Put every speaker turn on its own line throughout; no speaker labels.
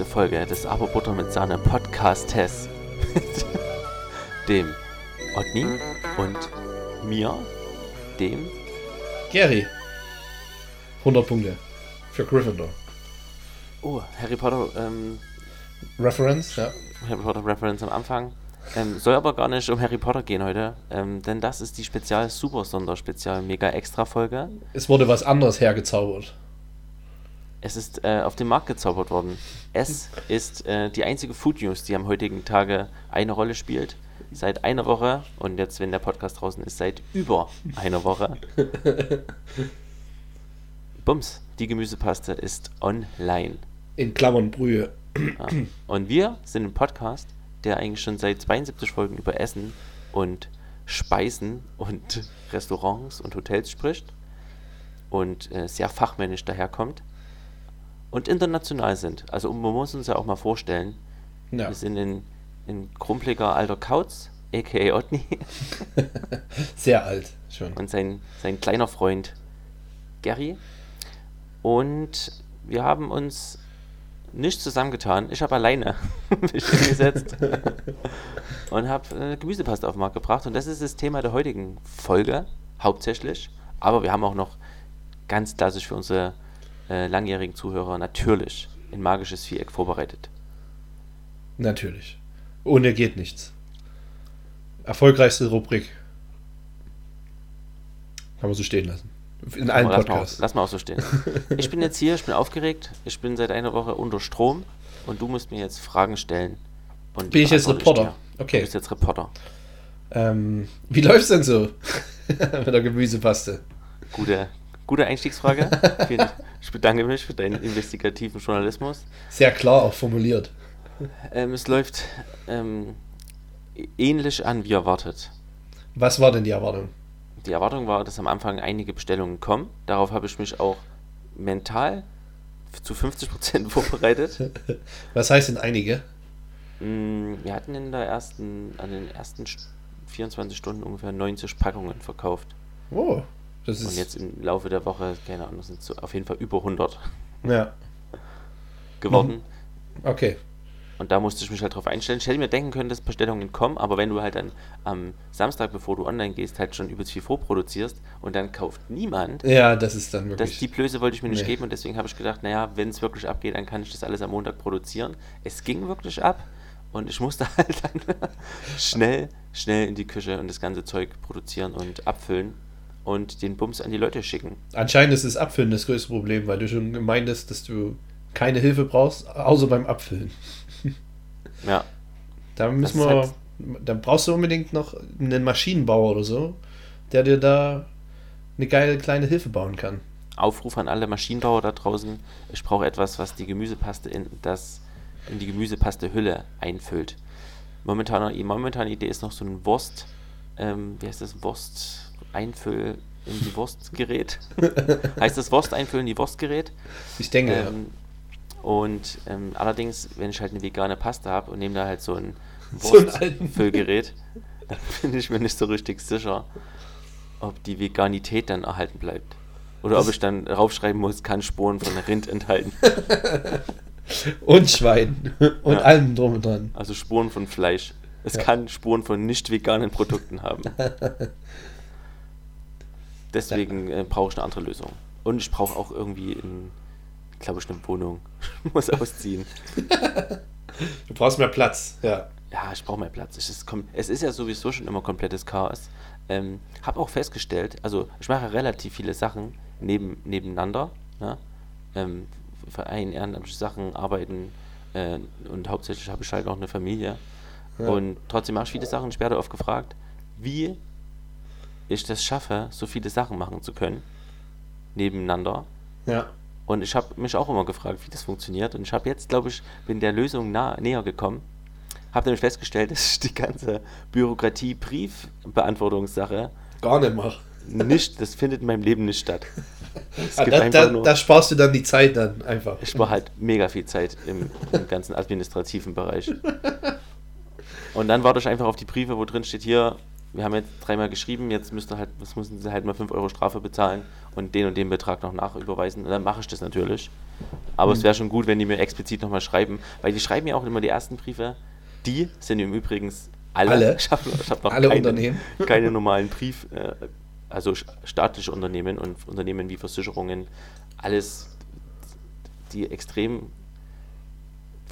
73. Folge des Aberbutter mit Sahne Podcast-Tests mit dem Otni und mir, dem
Gary. 100 Punkte. Für Gryffindor.
Oh, Harry Potter, ähm,
Reference, ja.
Harry Potter Reference am Anfang. Ähm, soll aber gar nicht um Harry Potter gehen heute, ähm, denn das ist die Spezial Super Sonderspezial Mega Extra Folge.
Es wurde was anderes hergezaubert.
Es ist äh, auf den Markt gezaubert worden. Es ist äh, die einzige Food News, die am heutigen Tage eine Rolle spielt. Seit einer Woche und jetzt, wenn der Podcast draußen ist, seit über einer Woche. Bums, die Gemüsepaste ist online.
In Klammern Brühe.
Ja. Und wir sind ein Podcast, der eigentlich schon seit 72 Folgen über Essen und Speisen und Restaurants und Hotels spricht und äh, sehr fachmännisch daherkommt und international sind. Also man muss uns ja auch mal vorstellen,
Ja.
wir sind in, in krumpeliger alter Kauz, a.k.a. Otni,
Sehr alt schon.
und sein, sein kleiner Freund Gary. Und wir haben uns nicht zusammengetan. Ich habe alleine mich hingesetzt und habe äh, Gemüsepaste auf den Markt gebracht. Und das ist das Thema der heutigen Folge, hauptsächlich. Aber wir haben auch noch ganz klassisch für unsere äh, langjährigen Zuhörer natürlich ein magisches Viereck vorbereitet.
Natürlich. Ohne geht nichts. Erfolgreichste Rubrik. Kann man so stehen lassen. In allen
lass, mal auch,
Podcasts.
lass mal auch so stehen. Ich bin jetzt hier, ich bin aufgeregt, ich bin seit einer Woche unter Strom und du musst mir jetzt Fragen stellen. Und
Bin ich jetzt Reporter?
Du
Okay.
bist jetzt Reporter.
Ähm, wie läuft's denn so mit der Gemüsepaste?
Gute, gute Einstiegsfrage. Ich bedanke mich für deinen investigativen Journalismus.
Sehr klar auch formuliert.
Ähm, es läuft ähm, ähnlich an wie erwartet.
Was war denn die Erwartung?
Die Erwartung war, dass am Anfang einige Bestellungen kommen. Darauf habe ich mich auch mental zu 50% vorbereitet.
Was heißt denn einige?
Mm, Wir hatten in der ersten, an den ersten St- 24 Stunden ungefähr 90 Packungen verkauft.
Oh, das
Und jetzt im Laufe der Woche, keine Ahnung, sind es so auf jeden Fall über 100
Ja,
geworden.
okay.
Und da musste ich mich halt drauf einstellen. Ich hätte mir denken können, dass Bestellungen kommen, aber wenn du halt dann am Samstag, bevor du online gehst, halt schon übelst viel vorproduzierst und dann kauft niemand,
Ja, das ist dann
das,
wirklich.
die Blöße wollte ich mir nicht
Nee.
geben und deswegen habe ich gedacht, naja, wenn es wirklich abgeht, dann kann ich das alles am Montag produzieren. Es ging wirklich ab und ich musste halt dann schnell, schnell in die Küche und das ganze Zeug produzieren und abfüllen und den Bums an die Leute schicken.
Anscheinend ist das Abfüllen das größte Problem, weil du schon meintest, dass du keine Hilfe brauchst, außer beim Abfüllen.
Ja,
Da müssen wir.
halt-
Dann brauchst du unbedingt noch einen Maschinenbauer oder so, der dir da eine geile kleine Hilfe bauen kann.
Aufruf an alle Maschinenbauer da draußen. Ich brauche etwas, was die Gemüsepaste in das in die Gemüsepaste-Hülle einfüllt. Momentan, die momentane Idee ist noch so ein Wurst, ähm, wie heißt das, Wurst einfüll in die Wurstgerät. heißt das Wurst einfüllen in die Wurstgerät?
Ich denke,
Ähm, und ähm, allerdings, wenn ich halt eine vegane Pasta habe und nehme da halt so ein
So.
Wurstfüllgerät, dann bin ich mir nicht so richtig sicher, ob die Veganität dann erhalten bleibt. Oder ob
Das-
ich dann raufschreiben muss, kann Spuren von Rind enthalten.
ja. Und Schwein. Und
Ja.
allem drum und dran.
Also Spuren von Fleisch. Es
Ja.
kann Spuren von nicht veganen Produkten haben. Deswegen äh, brauche ich eine andere Lösung. Und ich brauche auch irgendwie, glaube ich, eine Wohnung. Ich muss ausziehen.
Du brauchst mehr Platz, ja.
Ja, ich brauche mehr Platz. Es ist, kom- es ist ja sowieso schon immer komplettes Chaos. Ähm, habe auch festgestellt, also ich mache relativ viele Sachen neben, nebeneinander. Ja? Ähm, Verein, ehrenamtliche Sachen, arbeiten äh, und hauptsächlich habe ich halt auch eine Familie.
Ja.
Und trotzdem mache ich viele Sachen. Ich werde oft gefragt, wie ich das schaffe, so viele Sachen machen zu können nebeneinander.
Ja.
Und ich habe mich auch immer gefragt, wie das funktioniert. Und ich habe jetzt, glaube ich, bin der Lösung nah, näher gekommen. Habe nämlich festgestellt, dass ich die ganze Bürokratie-Briefbeantwortungssache
Gar nicht mach.
nicht, das findet in meinem Leben nicht statt.
Ah, da, da,
nur,
da sparst du dann die Zeit dann einfach.
ich spare halt mega viel Zeit im, im ganzen administrativen Bereich. Und dann warte ich einfach auf die Briefe, wo drin steht, hier, wir haben jetzt dreimal geschrieben, jetzt müsst ihr halt, jetzt müssen sie halt mal 5 Euro Strafe bezahlen und den und den Betrag noch nachüberweisen. Und dann mache ich das natürlich. Aber es wäre schon gut, wenn die mir explizit nochmal schreiben, weil die schreiben ja auch immer die ersten Briefe. Die sind im Übrigen alle.
Alle?
Ich habe hab noch
Alle
keine,
Unternehmen?
keine normalen Brief, äh, also staatliche Unternehmen und Unternehmen wie Versicherungen, alles, die extrem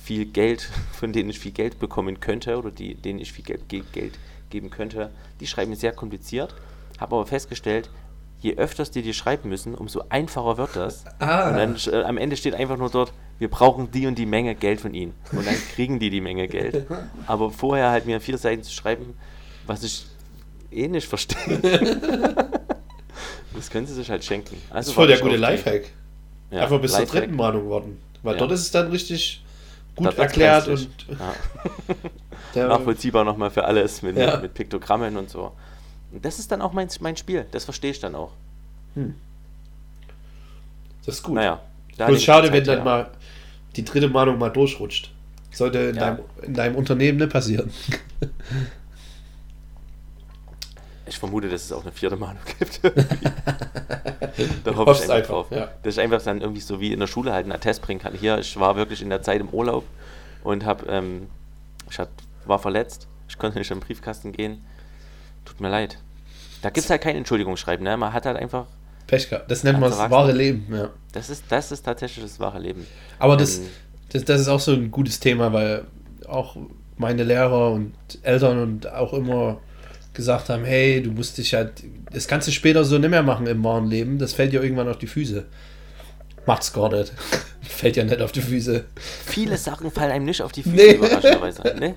viel Geld, von denen ich viel Geld bekommen könnte oder die, denen ich viel Geld, ge Geld geben könnte, die schreiben sehr kompliziert. Habe aber festgestellt, je öfters die dir schreiben müssen, umso einfacher wird das.
Ah.
Und dann äh, am Ende steht einfach nur dort, wir brauchen die und die Menge Geld von ihnen. Und dann kriegen die die Menge Geld. Aber vorher halt mir vier Seiten zu schreiben, was ich eh nicht verstehe. das können sie sich halt schenken.
Das
Also
ist voll der gute Lifehack.
Ja,
Einfach bis zur
Lifehack.
dritten Mahnung warten. Weil
Ja.
dort ist es dann richtig gut erklärt und
Ja. nachvollziehbar nochmal für alles mit,
Ja.
mit Piktogrammen und so. Und das ist dann auch mein, mein Spiel, das verstehe ich dann auch.
das ist gut.
Naja. da ich
schade,
die
wenn
Zeit
dann
her.
mal die dritte Mahnung mal durchrutscht. Sollte in,
Ja.
deinem, in deinem Unternehmen nicht passieren.
Ich vermute, dass es auch eine vierte Mahnung gibt. da hoffe ich einfach,
einfach,
drauf.
ja.
Dass ich einfach dann irgendwie so wie in der Schule halt einen Attest bringen kann. Hier, ich war wirklich in der Zeit im Urlaub und hab, ähm, ich hab, war verletzt. Ich konnte nicht in den Briefkasten gehen. Tut mir leid. Da gibt es halt kein Entschuldigungsschreiben. Ne? Man hat halt einfach,
Pech gehabt. Das nennt man das wahre. Leben. Ja.
das ist, das ist tatsächlich das wahre Leben.
Aber das,
Ähm,
das, das ist auch so ein gutes Thema, weil auch meine Lehrer und Eltern und auch immer gesagt haben, hey, du musst dich halt, das kannst du später so nicht mehr machen im wahren Leben, das fällt dir irgendwann auf die Füße. Macht's nicht. fällt ja nicht auf die Füße.
Viele Sachen fallen einem nicht auf die Füße,
Nee.
überraschenderweise. Ne?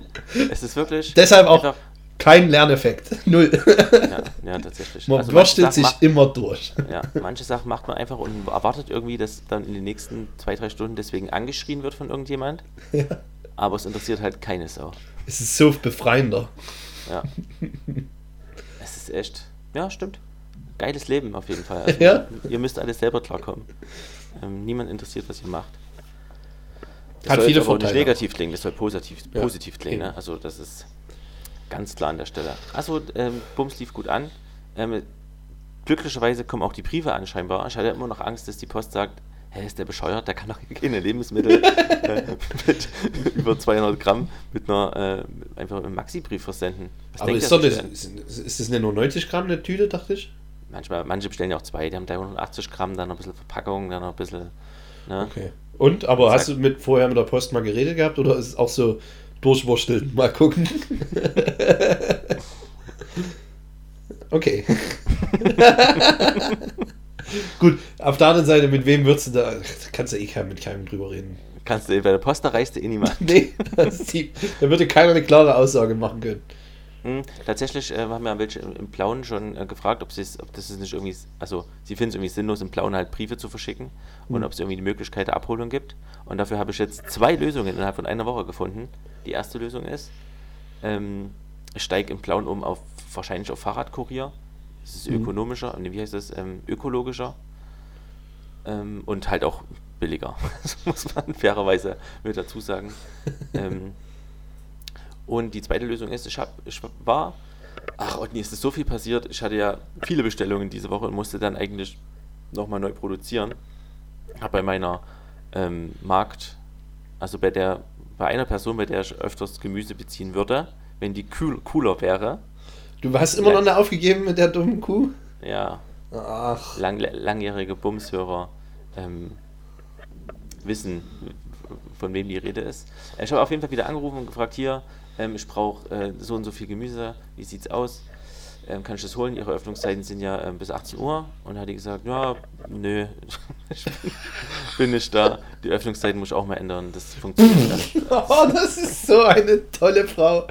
Es ist wirklich.
Deshalb auch kein Lerneffekt. Null.
Ja, ja, tatsächlich.
Man
Also
wurstelt sich
macht-
immer durch.
Ja, manche Sachen macht man einfach und erwartet irgendwie, dass dann in den nächsten zwei, drei Stunden deswegen angeschrien wird von irgendjemand.
Ja.
Aber es interessiert halt keine Sau.
Es ist so befreiender.
Ja. es ist echt. Ja, stimmt. Geiles Leben auf jeden Fall. Also,
Ja.
Ihr müsst alles selber klarkommen. Ähm, niemand interessiert, was ihr macht. Das
Hat
soll
viele
aber nicht
Vorteile.
negativ klingen, das soll positiv,
Ja,
positiv klingen. Ne? Also das ist ganz klar an der Stelle. Also ähm, Bums lief gut an. Ähm, glücklicherweise kommen auch die Briefe an scheinbar. Ich hatte immer noch Angst, dass die Post sagt, hä, ist der bescheuert, der kann doch keine Lebensmittel äh, mit über 200 Gramm mit einer äh, einfach einem Maxi-Brief versenden. Was
Aber ist,
denn?
ist, ist das nicht nur 90 Gramm eine Tüte, dachte ich?
Manchmal, manche bestellen ja auch zwei, die haben 380 Gramm, dann noch ein bisschen Verpackung, dann noch ein bisschen. Ne?
Okay. Und, aber hast
Zack.
du mit, vorher mit der Post mal geredet gehabt oder ist es auch so durchwursteln? Mal gucken. okay. Gut, auf der anderen Seite, mit wem würdest du da, kannst du eh kein, mit keinem drüber reden.
Kannst du bei der Post erreichst du eh niemand.
Nee, die, da würde keiner eine klare Aussage machen können.
Hm, tatsächlich äh, haben wir welche im, Plauen schon äh, gefragt, ob, ob das ist nicht irgendwie, also sie finden es irgendwie sinnlos, im Plauen halt Briefe zu verschicken und
Mhm.
ob es irgendwie die Möglichkeit der Abholung gibt. Und dafür habe ich jetzt zwei Lösungen innerhalb von einer Woche gefunden. Die erste Lösung ist, ähm, ich steige im Plauen um auf wahrscheinlich auf Fahrradkurier. Das ist
Mhm.
ökonomischer, nee, wie heißt das, ähm, ökologischer ähm, und halt auch billiger. Das muss man fairerweise mit dazu sagen. ähm, und die zweite Lösung ist, ich, hab, ich war, ach Otni, es ist so viel passiert. Ich hatte ja viele Bestellungen diese Woche und musste dann eigentlich nochmal neu produzieren. Habe bei meiner ähm, Markt, also bei der, bei einer Person, bei der ich öfters Gemüse beziehen würde, wenn die kühl, cooler wäre,
Du hast immer noch eine aufgegeben mit der dummen Kuh?
ja,
Ach.
lang, langjährige Bumshörer ähm, wissen, von wem die Rede ist. Ich habe auf jeden Fall wieder angerufen und gefragt, hier, ähm, ich brauche äh, so und so viel Gemüse, wie sieht's aus? Ähm, kann ich das holen? Ihre Öffnungszeiten sind ja ähm, bis 18 Uhr. Und hat die gesagt, ja, nö, ich bin, bin nicht da. Die Öffnungszeiten muss ich auch mal ändern. Das funktioniert nicht.
Oh, das ist so eine tolle Frau.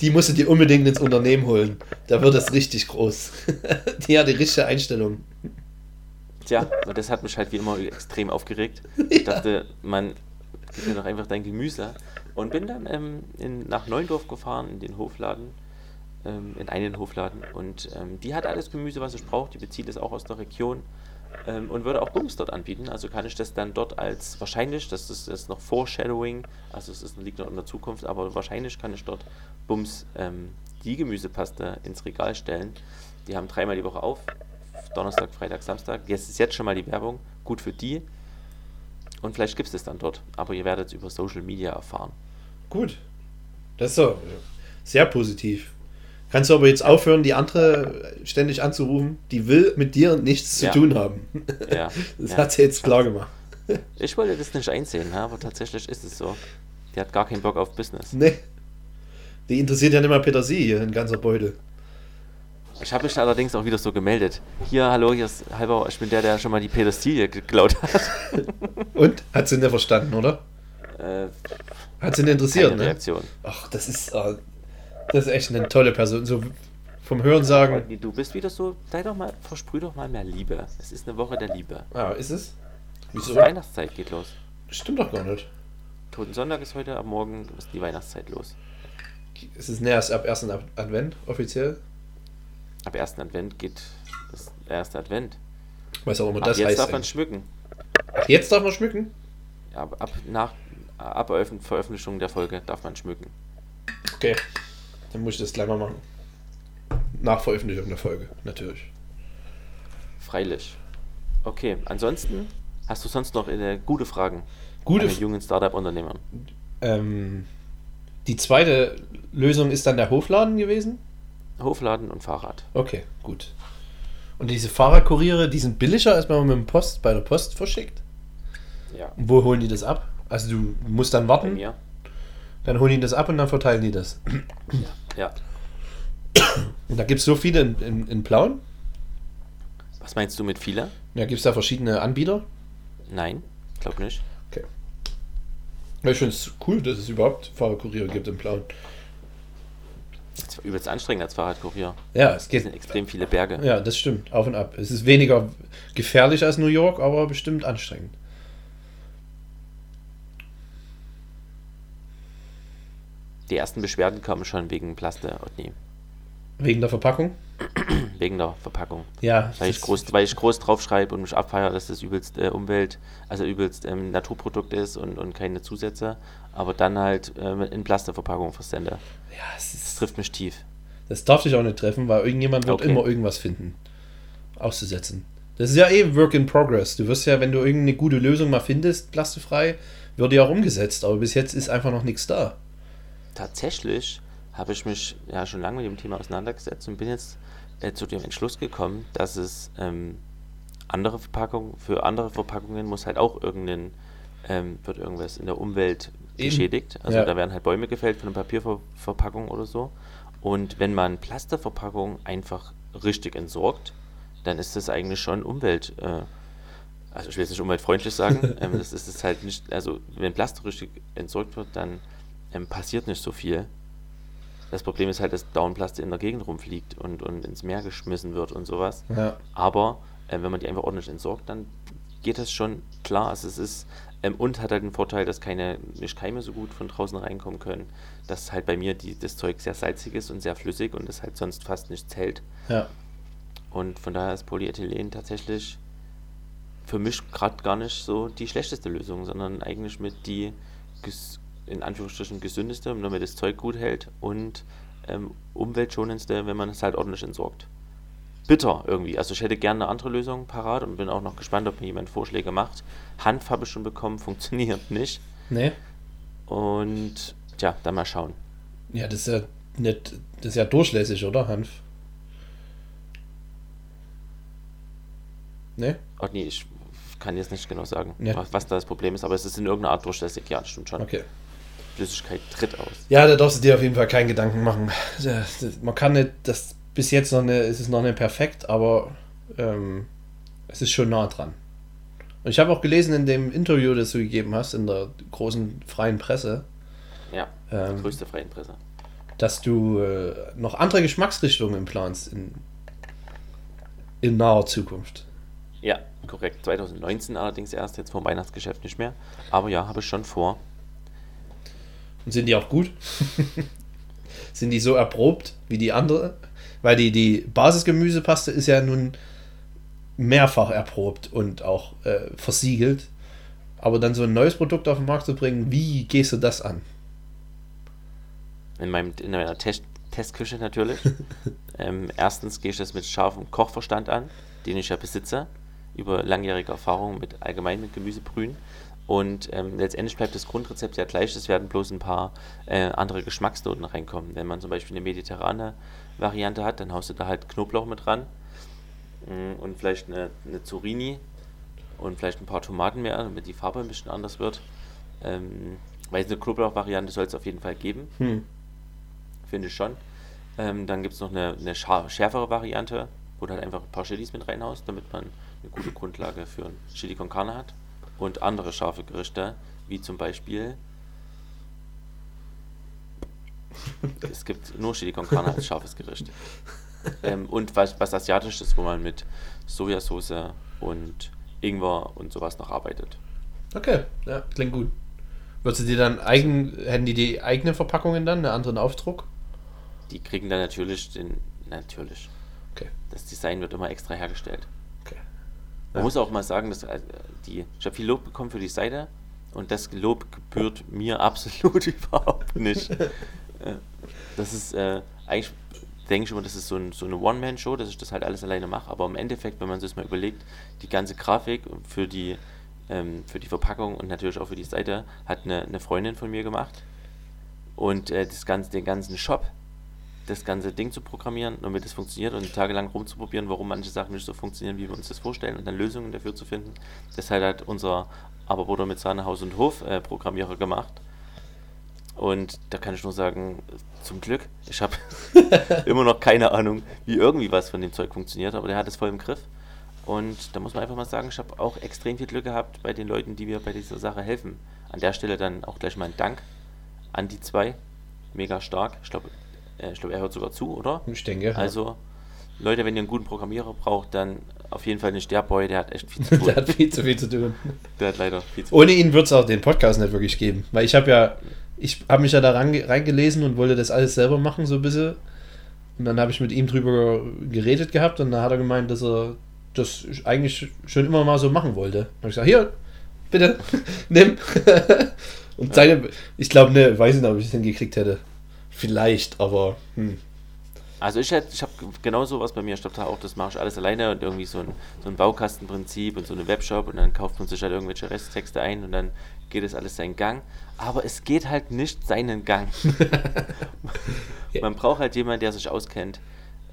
Die musst du dir unbedingt ins Unternehmen holen. Da wird es richtig groß. Die hat die richtige Einstellung.
Tja, und das hat mich halt wie immer extrem aufgeregt. Ich dachte, man, gib mir doch einfach dein Gemüse. Und bin dann ähm, in, nach Neundorf gefahren, in den Hofladen, ähm, in einen Hofladen. Und ähm, die hat alles Gemüse, was ich brauche. Die bezieht es auch aus der Region ähm, und würde auch Bums dort anbieten. Also kann ich das dann dort als wahrscheinlich, das ist, das ist noch Foreshadowing, also es ist, liegt noch in der Zukunft, aber wahrscheinlich kann ich dort Bums ähm, die Gemüsepaste ins Regal stellen. Die haben dreimal die Woche auf. Donnerstag, Freitag, Samstag. Jetzt ist jetzt schon mal die Werbung. Gut für die. Und vielleicht gibt es das dann dort. Aber ihr werdet es über Social Media erfahren.
Gut. Das ist so sehr positiv. Kannst du aber jetzt aufhören, die andere ständig anzurufen? Die will mit dir nichts
Ja.
zu tun haben.
Ja.
Das
ja.
hat sie jetzt klar gemacht.
Ich wollte das nicht einsehen, ja, aber tatsächlich ist es so. Die hat gar keinen Bock auf Business.
Nee. Die interessiert ja nicht mal Petersilie, ein ganzer Beutel.
Ich habe mich allerdings auch wieder so gemeldet. Hier, hallo, hier ist Halber, ich bin der, der schon mal die Petersilie geklaut hat.
Und? Hat sie nicht verstanden, oder?
Äh,
Hat sie nicht interessiert,
keine
ne?
Reaktion.
Ach, das ist, äh, das ist echt eine tolle Person. So vom Hören sagen.
Du bist wieder so, sei doch mal, versprüh doch mal mehr Liebe. Es ist eine Woche der Liebe.
Ah, ist es?
Die
Wieso?
Weihnachtszeit geht los.
Stimmt doch gar nicht.
Toten Sonntag ist heute, ab morgen ist die Weihnachtszeit los.
Es ist näher ab 1. Ad- Advent offiziell.
Ab 1. Advent geht das erste Advent.
Weiß auch immer
Ab
das
jetzt
heißt.
darf man
eigentlich.
schmücken.
Ach, jetzt darf man schmücken?
Ja, ab, nach ab Veröf- Veröffentlichung der Folge darf man schmücken.
Okay. Dann muss ich das gleich mal machen. Nach Veröffentlichung der Folge, natürlich.
Freilich. Okay, ansonsten hast du sonst noch äh, gute Fragen
Gute
an jungen Startup-Unternehmern?
Ähm, die zweite Lösung ist dann der Hofladen gewesen?
Hofladen und Fahrrad.
Okay, gut. Und diese Fahrradkuriere, die sind billiger, als wenn man mit dem Post bei der Post verschickt?
Ja,
Und wo holen die das ab? Also du musst dann warten,
mir.
dann holen die das ab und dann verteilen die das.
Ja.
Und da gibt es so viele in, in, in Plauen.
Was meinst du mit viele?
Da gibt es da verschiedene Anbieter.
Nein, glaub nicht.
Okay. Ja, ich finde es cool, dass es überhaupt Fahrradkuriere gibt in Plauen.
Das ist übelst anstrengend als Fahrradkurier.
Ja, es
Es
geht.
sind extrem viele Berge.
Ja, das stimmt. Auf und ab. Es ist weniger gefährlich als New York, aber bestimmt anstrengend.
Die ersten Beschwerden kamen schon wegen Plaste, Otni.
Wegen der Verpackung?
Wegen der Verpackung.
Ja.
Weil ich
das-
groß, weil ich groß draufschreibe und mich abfeiere, dass das übelst äh, Umwelt, also übelst ähm, Naturprodukt ist und, und keine Zusätze, aber dann halt ähm, in Plasterverpackung versende.
Ja, es
Das
ist,
trifft mich tief.
das darf dich auch nicht treffen, weil irgendjemand wird
Okay.
immer irgendwas finden, auszusetzen. Das ist ja eh Work in Progress. Du wirst ja, wenn du irgendeine gute Lösung mal findest, plastikfrei, wird die auch umgesetzt. Aber bis jetzt ist einfach noch nichts da.
Tatsächlich habe ich mich ja schon lange mit dem Thema auseinandergesetzt und bin jetzt äh, zu dem Entschluss gekommen, dass es ähm, andere Verpackungen, für andere Verpackungen muss halt auch irgendein, ähm, wird irgendwas in der Umwelt
Eben.
geschädigt. Also
Ja.
da werden halt Bäume gefällt für eine Papierverpackung oder so. Und wenn man Plasterverpackung einfach richtig entsorgt, dann ist das eigentlich schon Umwelt, äh, also ich will jetzt nicht umweltfreundlich sagen, ähm, das ist es halt nicht, also wenn Plastik richtig entsorgt wird, dann ähm, passiert nicht so viel. Das Problem ist halt, dass dauernd Plastik in der Gegend rumfliegt und, und ins Meer geschmissen wird und sowas.
Ja.
Aber äh, wenn man die einfach ordentlich entsorgt, dann geht das schon klar. Also es ist ähm, und hat halt den Vorteil, dass keine nicht Keime so gut von draußen reinkommen können. Dass halt bei mir die, das Zeug sehr salzig ist und sehr flüssig und es halt sonst fast nichts hält.
Ja.
Und von daher ist Polyethylen tatsächlich für mich gerade gar nicht so die schlechteste Lösung, sondern eigentlich mit die in Anführungsstrichen gesündeste, damit das Zeug gut hält und ähm, umweltschonendste, wenn man es halt ordentlich entsorgt. Bitter irgendwie. Also ich hätte gerne eine andere Lösung parat und bin auch noch gespannt, ob mir jemand Vorschläge macht. Hanf habe ich schon bekommen, funktioniert nicht.
Nee?
Und tja, dann mal schauen.
Ja, das ist ja nicht, das ist ja durchlässig, oder, Hanf? Ne?
Oh, nee, ich kann jetzt nicht genau sagen,
Ja.
was, was da das Problem ist, aber es ist in irgendeiner Art durchlässig. Ja, das stimmt schon.
Okay.
Flüssigkeit tritt aus.
Ja, da darfst du dir auf jeden Fall keinen Gedanken machen. Man kann nicht, das bis jetzt noch eine, es ist noch nicht perfekt, aber ähm, es ist schon nah dran. Und ich habe auch gelesen in dem Interview, das du gegeben hast, in der großen freien Presse,
Ja,
ähm,
größte freie Presse.
dass du äh, noch andere Geschmacksrichtungen planst in, in naher Zukunft.
Ja, korrekt. 2019 allerdings erst, jetzt vom Weihnachtsgeschäft nicht mehr. Aber ja, habe ich schon vor.
Und sind die auch gut? sind die so erprobt wie die andere? Weil die, die Basisgemüsepaste ist ja nun mehrfach erprobt und auch äh, versiegelt. Aber dann so ein neues Produkt auf den Markt zu bringen, wie gehst du das an?
In, meinem, in meiner Test Testküche natürlich. ähm, erstens gehe ich das mit scharfem Kochverstand an, den ich ja besitze, über langjährige Erfahrung mit allgemein mit Gemüsebrühen. Und ähm, letztendlich bleibt das Grundrezept ja gleich, es werden bloß ein paar äh, andere Geschmacksnoten reinkommen. Wenn man zum Beispiel eine mediterrane Variante hat, dann haust du da halt Knoblauch mit ran mm, und vielleicht eine, eine Zucchini und vielleicht ein paar Tomaten mehr, damit die Farbe ein bisschen anders wird. Ähm, weil eine Knoblauch-Variante soll es auf jeden Fall geben. Hm. Finde ich schon. Ähm, dann gibt es noch eine, eine schärfere Variante, wo du halt einfach ein paar Chilis mit reinhaust, damit man eine gute Grundlage für ein Chili con Carne hat und andere scharfe Gerichte, wie zum Beispiel. es gibt nur Chili con Carne als scharfes Gericht. Ähm, und was, was Asiatisches, wo man mit Sojasauce und Ingwer und sowas noch arbeitet.
Okay, ja, klingt gut. Würdest du dir dann eigen, hätten die die eigenen Verpackungen dann, einen anderen Aufdruck?
Die kriegen dann natürlich den, natürlich. Okay. Das Design wird immer extra hergestellt. Man ja. muss auch mal sagen, dass äh, die, ich habe viel Lob bekommen für die Seite und das Lob gebührt mir absolut überhaupt nicht. Äh, das ist äh, eigentlich, denke ich immer, das ist so, ein, so eine One-Man-Show, dass ich das halt alles alleine mache, aber im Endeffekt, wenn man sich das mal überlegt, die ganze Grafik für die, ähm, für die Verpackung und natürlich auch für die Seite hat eine, eine Freundin von mir gemacht und äh, das ganze, den ganzen Shop das ganze Ding zu programmieren, damit es funktioniert und tagelang rumzuprobieren, warum manche Sachen nicht so funktionieren, wie wir uns das vorstellen und dann Lösungen dafür zu finden. Das hat halt unser Aberbruder mit Sahne Haus und Hof äh, Programmierer gemacht. Und da kann ich nur sagen, zum Glück, ich habe immer noch keine Ahnung, wie irgendwie was von dem Zeug funktioniert, aber der hat es voll im Griff. Und da muss man einfach mal sagen, ich habe auch extrem viel Glück gehabt bei den Leuten, die mir bei dieser Sache helfen. An der Stelle dann auch gleich mal ein Dank an die zwei. Mega stark. Ich glaube, ich glaube, er hört sogar zu, oder?
Ich denke.
Also, Leute, wenn ihr einen guten Programmierer braucht, dann auf jeden Fall nicht der Boy, der hat echt viel zu tun.
der hat viel zu viel zu tun.
Der hat leider viel
zu tun. Ohne ihn wird es auch den Podcast nicht wirklich geben. Weil ich habe ja, ich habe mich ja da reingelesen und wollte das alles selber machen, so ein bisschen. Und dann habe ich mit ihm drüber geredet gehabt und dann hat er gemeint, dass er das eigentlich schon immer mal so machen wollte. Da habe ich gesagt, hier, bitte, nimm. und seine, ich glaube, ne, weiß nicht, ob ich es hingekriegt hätte. Vielleicht, aber. Hm.
Also ich, ich habe genau sowas bei mir, ich glaube auch, das mache ich alles alleine und irgendwie so ein, so ein Baukastenprinzip und so eine Webshop und dann kauft man sich halt irgendwelche Resttexte ein und dann geht es alles seinen Gang. Aber es geht halt nicht seinen Gang. man braucht halt jemanden, der sich auskennt,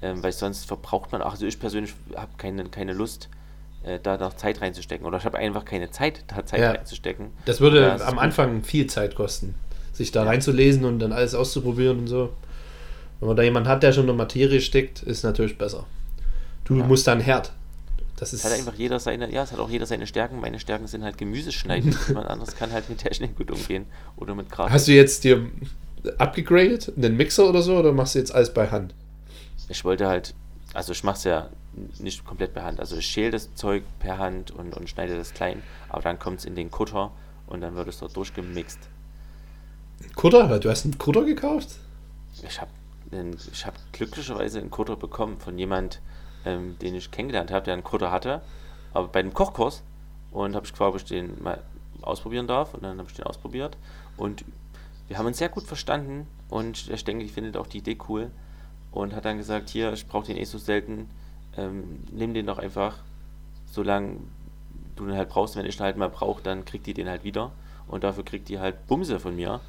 ähm, weil sonst verbraucht man, also ich persönlich habe keine, keine Lust, äh, da noch Zeit reinzustecken oder ich habe einfach keine Zeit, da Zeit ja. reinzustecken.
Das würde das am Anfang viel Zeit kosten sich da reinzulesen und dann alles auszuprobieren und so. Wenn man da jemanden hat, der schon in der Materie steckt, ist natürlich besser. Du ja. musst dann Herd.
Das ist hat einfach jeder seine, ja, es hat auch jeder seine Stärken. Meine Stärken sind halt Gemüse schneiden. Jemand anderes kann halt mit Technik gut umgehen oder mit
Grafik. Hast du jetzt dir abgegradet, einen Mixer oder so, oder machst du jetzt alles bei Hand?
Ich wollte halt, also ich mache es ja nicht komplett per Hand. Also ich schäle das Zeug per Hand und, und schneide das klein, aber dann kommt es in den Kutter und dann wird es dort durchgemixt.
Kutter? Du hast einen Kutter gekauft?
Ich habe hab glücklicherweise einen Kutter bekommen von jemand, ähm, den ich kennengelernt habe, der einen Kutter hatte, aber bei einem Kochkurs. Und habe ich gefragt, ob ich den mal ausprobieren darf. Und dann habe ich den ausprobiert. Und wir haben uns sehr gut verstanden. Und ich denke, ich finde auch die Idee cool. Und hat dann gesagt, hier, ich brauche den eh so selten. Ähm, nimm den doch einfach, solange du den halt brauchst. Wenn ich den halt mal brauche, dann kriegt die den halt wieder. Und dafür kriegt die halt Bumse von mir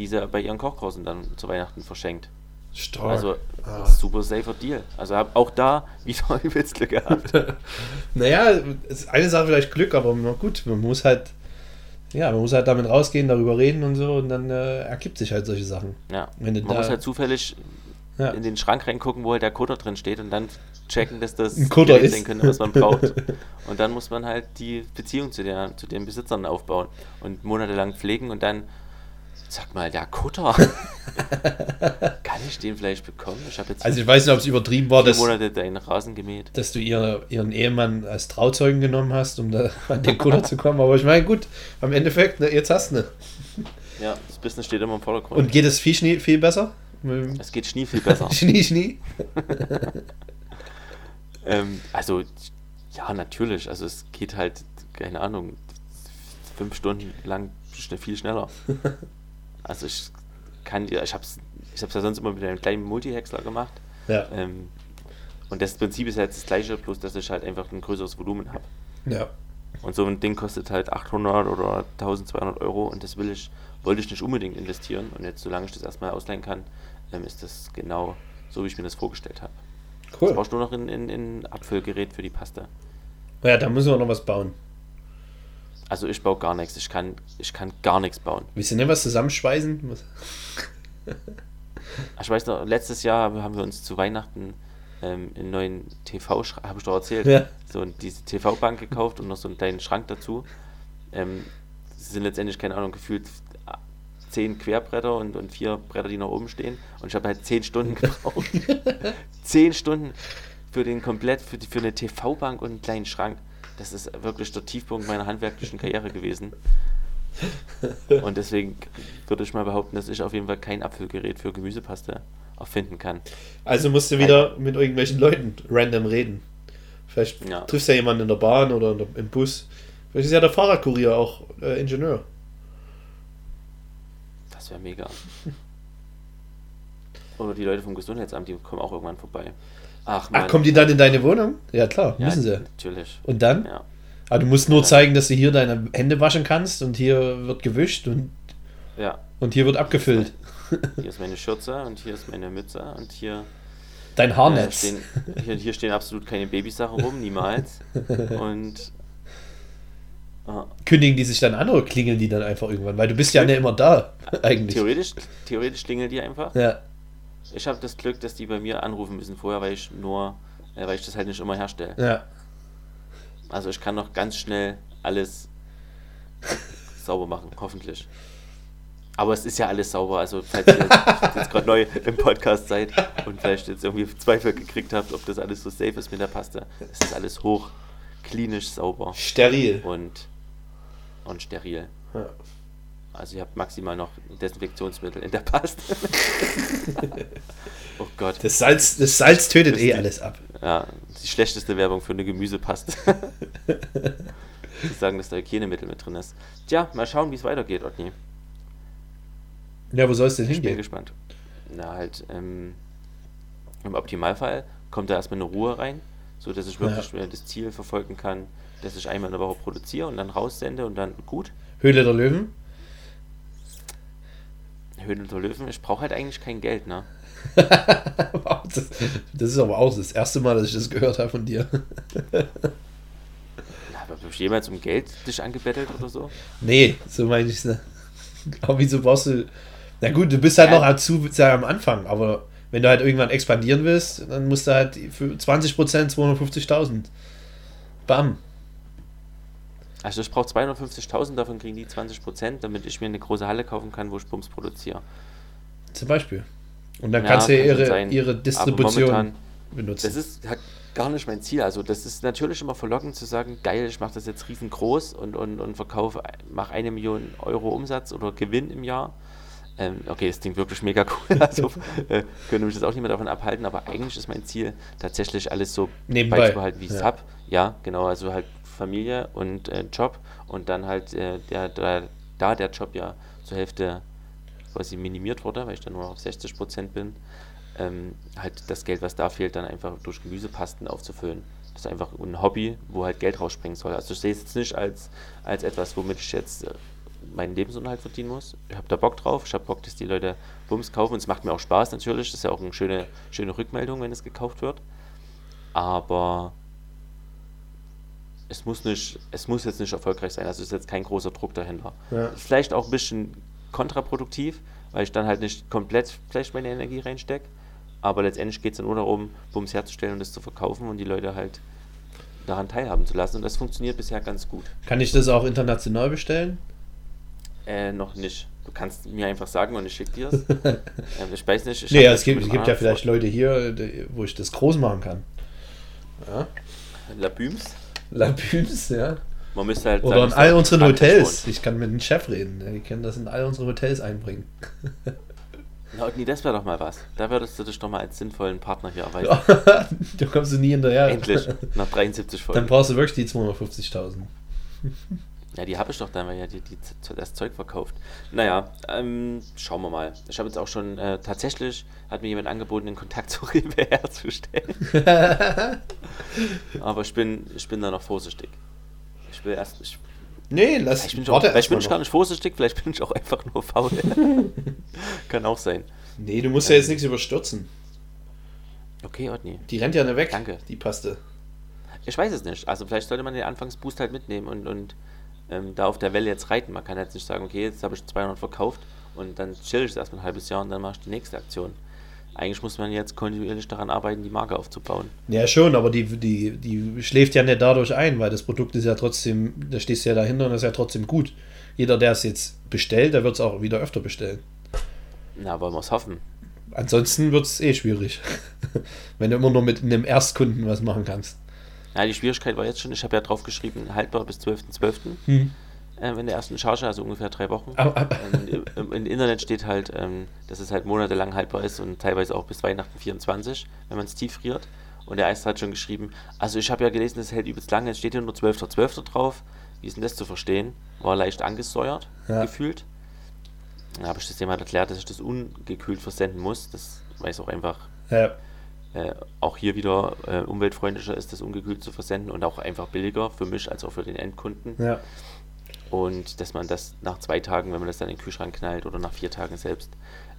die sie bei ihren Kochkursen dann zu Weihnachten verschenkt. Stark. Also ah. super safer Deal. Also habe auch da wieder übelst Glück gehabt.
naja, ist eine Sache vielleicht Glück, aber gut, man muss halt, ja, man muss halt damit rausgehen, darüber reden und so und dann äh, ergibt sich halt solche Sachen.
Ja. man muss halt zufällig ja. in den Schrank reingucken, wo halt der Kutter drin steht und dann checken, dass das
ein Kutter ist. sein
könnte, was man braucht. und dann muss man halt die Beziehung zu, der, zu den Besitzern aufbauen und monatelang pflegen und dann Sag mal, der Kutter. Kann ich den vielleicht bekommen?
Ich jetzt also ich weiß nicht, ob es übertrieben war,
dass, Monate deinen Rasen gemäht.
dass du ihr, ihren Ehemann als Trauzeugen genommen hast, um da an den Kutter zu kommen. Aber ich meine, gut, am Endeffekt, ne, jetzt hast du ne.
Ja, das Business steht immer im Vordergrund.
Und geht es viel, Schnee, viel besser?
Es geht Schnee viel besser.
Schnee, Schnee?
ähm, also, ja, natürlich. Also es geht halt, keine Ahnung, fünf Stunden lang viel schneller. Also ich kann dir, ich habe es ich hab's ja sonst immer mit einem kleinen Multihäcksler gemacht.
Ja.
Ähm, und das Prinzip ist halt das gleiche, bloß dass ich halt einfach ein größeres Volumen habe.
Ja.
Und so ein Ding kostet halt 800 oder 1200 Euro und das will ich, wollte ich nicht unbedingt investieren. Und jetzt, solange ich das erstmal ausleihen kann, ähm, ist das genau so, wie ich mir das vorgestellt habe. Cool. Jetzt brauchst du noch ein, ein, ein Abfüllgerät für die Pasta.
Ja, da müssen wir noch was bauen.
Also ich baue gar nichts. Ich kann, ich kann gar nichts bauen.
Willst du nicht was zusammenschweißen?
ich weiß noch, letztes Jahr haben wir uns zu Weihnachten ähm, einen neuen TV, habe ich doch erzählt,
ja.
so diese TV-Bank gekauft und noch so einen kleinen Schrank dazu. Ähm, sind letztendlich, keine Ahnung, gefühlt zehn Querbretter und, und vier Bretter, die nach oben stehen. Und ich habe halt zehn Stunden gebraucht. zehn Stunden für den komplett, für, die, für eine TV-Bank und einen kleinen Schrank. Das ist wirklich der Tiefpunkt meiner handwerklichen Karriere gewesen. Und deswegen würde ich mal behaupten, dass ich auf jeden Fall kein Abfüllgerät für Gemüsepaste erfinden kann.
Also musst du wieder mit irgendwelchen Leuten random reden. Vielleicht ja. triffst du ja jemanden in der Bahn oder im Bus. Vielleicht ist ja der Fahrradkurier auch äh, Ingenieur.
Das wäre mega. Oder die Leute vom Gesundheitsamt, die kommen auch irgendwann vorbei.
Ach, Ach, kommen die dann in deine Wohnung? Ja, klar, ja, müssen sie.
Natürlich.
Und dann? Ja. Aber ah, du musst nur zeigen, dass du hier deine Hände waschen kannst und hier wird gewischt und,
ja.
und hier wird abgefüllt.
Hier ist meine Schürze und hier ist meine Mütze und hier.
Dein Haarnetz.
Äh, stehen, hier, hier, stehen absolut keine Babysachen rum, niemals. Und.
Ah. Kündigen die sich dann an oder klingeln die dann einfach irgendwann? Weil du bist ja nicht immer da, eigentlich.
Theoretisch, theoretisch klingeln die einfach.
Ja.
Ich habe das Glück, dass die bei mir anrufen müssen vorher, weil ich nur, äh, weil ich das halt nicht immer herstelle.
Ja.
Also ich kann noch ganz schnell alles sauber machen, hoffentlich. Aber es ist ja alles sauber, also falls ihr jetzt gerade neu im Podcast seid und vielleicht jetzt irgendwie Zweifel gekriegt habt, ob das alles so safe ist mit der Paste, es ist alles hoch, klinisch sauber.
Steril.
Und, und steril. Ja. Also ihr habt maximal noch Desinfektionsmittel in der Paste. oh Gott.
Das Salz, das Salz tötet das eh die, alles ab.
Ja, die schlechteste Werbung für eine Gemüsepaste. Sie sagen, dass da Hygienemittel mit drin ist. Tja, mal schauen, wie es weitergeht, Otni.
Ja, wo soll es denn
hingehen? Ich bin gespannt. Na, halt, ähm, im Optimalfall kommt da erstmal eine Ruhe rein, so dass ich wirklich ja. das Ziel verfolgen kann, dass ich einmal in der Woche produziere und dann raussende und dann gut.
Höhle der Löwen?
Höhle der Löwen, ich brauche halt eigentlich kein Geld, ne?
das, das, ist aber auch das erste Mal, dass ich das gehört habe von dir.
Hast du jemals um Geld dich angebettelt oder so?
Nee, so meine ich es nicht. Aber wieso brauchst du. Na gut, du bist halt ja. noch dazu am Anfang, aber wenn du halt irgendwann expandieren willst, dann musst du halt für 20% 250.000. Bam.
Also ich brauche 250.000, davon kriegen die 20%, damit ich mir eine große Halle kaufen kann, wo ich Bums produziere.
Zum Beispiel. Und dann ja, kannst du kann ihre, ihre Distribution benutzen.
Das ist halt gar nicht mein Ziel. Also das ist natürlich immer verlockend zu sagen, geil, ich mache das jetzt riesengroß und, und, und verkaufe, mache eine Million Euro Umsatz oder Gewinn im Jahr. Ähm, okay, das klingt wirklich mega cool. Also äh, könnte mich das auch nicht mehr davon abhalten, aber eigentlich ist mein Ziel tatsächlich alles so
Nebenbei.
beizubehalten, wie ich es ja. habe. Ja, genau, also halt Familie und äh, Job und dann halt äh, der, der, da der Job ja zur Hälfte quasi minimiert wurde, weil ich dann nur auf 60 Prozent bin, ähm, halt das Geld, was da fehlt, dann einfach durch Gemüsepasten aufzufüllen. Das ist einfach ein Hobby, wo halt Geld rausspringen soll. Also ich sehe es jetzt nicht als, als etwas, womit ich jetzt äh, meinen Lebensunterhalt verdienen muss. Ich habe da Bock drauf. Ich habe Bock, dass die Leute Bums kaufen. Und es macht mir auch Spaß natürlich. Das ist ja auch eine schöne, schöne Rückmeldung, wenn es gekauft wird. Aber es muss nicht, es muss jetzt nicht erfolgreich sein. Also ist jetzt kein großer Druck dahinter. Ja. Vielleicht auch ein bisschen kontraproduktiv, weil ich dann halt nicht komplett vielleicht meine Energie reinstecke. Aber letztendlich geht es dann nur darum, Bums herzustellen und es zu verkaufen und die Leute halt daran teilhaben zu lassen. Und das funktioniert bisher ganz gut.
Kann ich das auch international bestellen?
Äh, noch nicht. Du kannst mir einfach sagen und ich schicke dir es. ähm, ich weiß nicht. Ich
nee, ja, es gibt, es gibt ja vielleicht Leute hier, wo ich das groß machen kann.
Ja. Labüms?
Labüms, ja.
Man müsste halt
Oder in all unseren Hotels. Ich kann mit dem Chef reden. Die können das in all unsere Hotels einbringen.
Na, nee, das wäre doch mal was. Da würdest du dich doch mal als sinnvollen Partner hier erweisen.
da kommst du nie hinterher.
Endlich, nach 73
Folgen. Dann brauchst du wirklich die 250.000.
Ja, die habe ich doch dann, weil ja die, die, das Zeug verkauft. Naja, ähm, schauen wir mal. Ich habe jetzt auch schon äh, tatsächlich, hat mir jemand angeboten, den Kontakt zu Rewe herzustellen. Aber ich bin, ich bin da noch vorsichtig. Ich will erst. Ich,
Nee, lass
ich bin,
warte
vielleicht bin ich gar nicht vorsichtig, vielleicht bin ich auch einfach nur faul. Kann auch sein.
Nee, du musst ja jetzt nichts überstürzen.
Okay, Otni.
Die rennt ja nicht weg,
Danke.
die Paste.
Ich weiß es nicht. Also vielleicht sollte man den Anfangsboost halt mitnehmen und, und ähm, da auf der Welle jetzt reiten. Man kann jetzt nicht sagen, okay, jetzt habe ich 200 verkauft und dann chill ich es erstmal ein halbes Jahr und dann mache ich die nächste Aktion. Eigentlich muss man jetzt kontinuierlich daran arbeiten, die Marke aufzubauen.
Ja, schon, aber die, die, die schläft ja nicht dadurch ein, weil das Produkt ist ja trotzdem, da stehst du ja dahinter und ist ja trotzdem gut. Jeder, der es jetzt bestellt, der wird es auch wieder öfter bestellen.
Na, wollen wir es hoffen.
Ansonsten wird es eh schwierig. Wenn du immer nur mit einem Erstkunden was machen kannst.
Ja, die Schwierigkeit war jetzt schon, ich habe ja drauf geschrieben, haltbar bis 12.12.
Hm.
Ähm, in der ersten Charge, also ungefähr drei Wochen.
Aber, aber,
Ähm, im, Im Internet steht halt, ähm, dass es halt monatelang haltbar ist und teilweise auch bis Weihnachten 24, wenn man es tief friert. Und der Eis hat schon geschrieben, also ich habe ja gelesen, es hält übelst lange, es steht hier nur 12.12. .12. drauf. Wie ist denn das zu verstehen? War leicht angesäuert,
Ja.
gefühlt. Dann habe ich das jemand erklärt, dass ich das ungekühlt versenden muss. Das weiß auch einfach
ja,
äh, auch hier wieder äh, umweltfreundlicher ist, das ungekühlt zu versenden und auch einfach billiger für mich als auch für den Endkunden.
ja.
Und dass man das nach zwei Tagen, wenn man das dann in den Kühlschrank knallt oder nach vier Tagen selbst,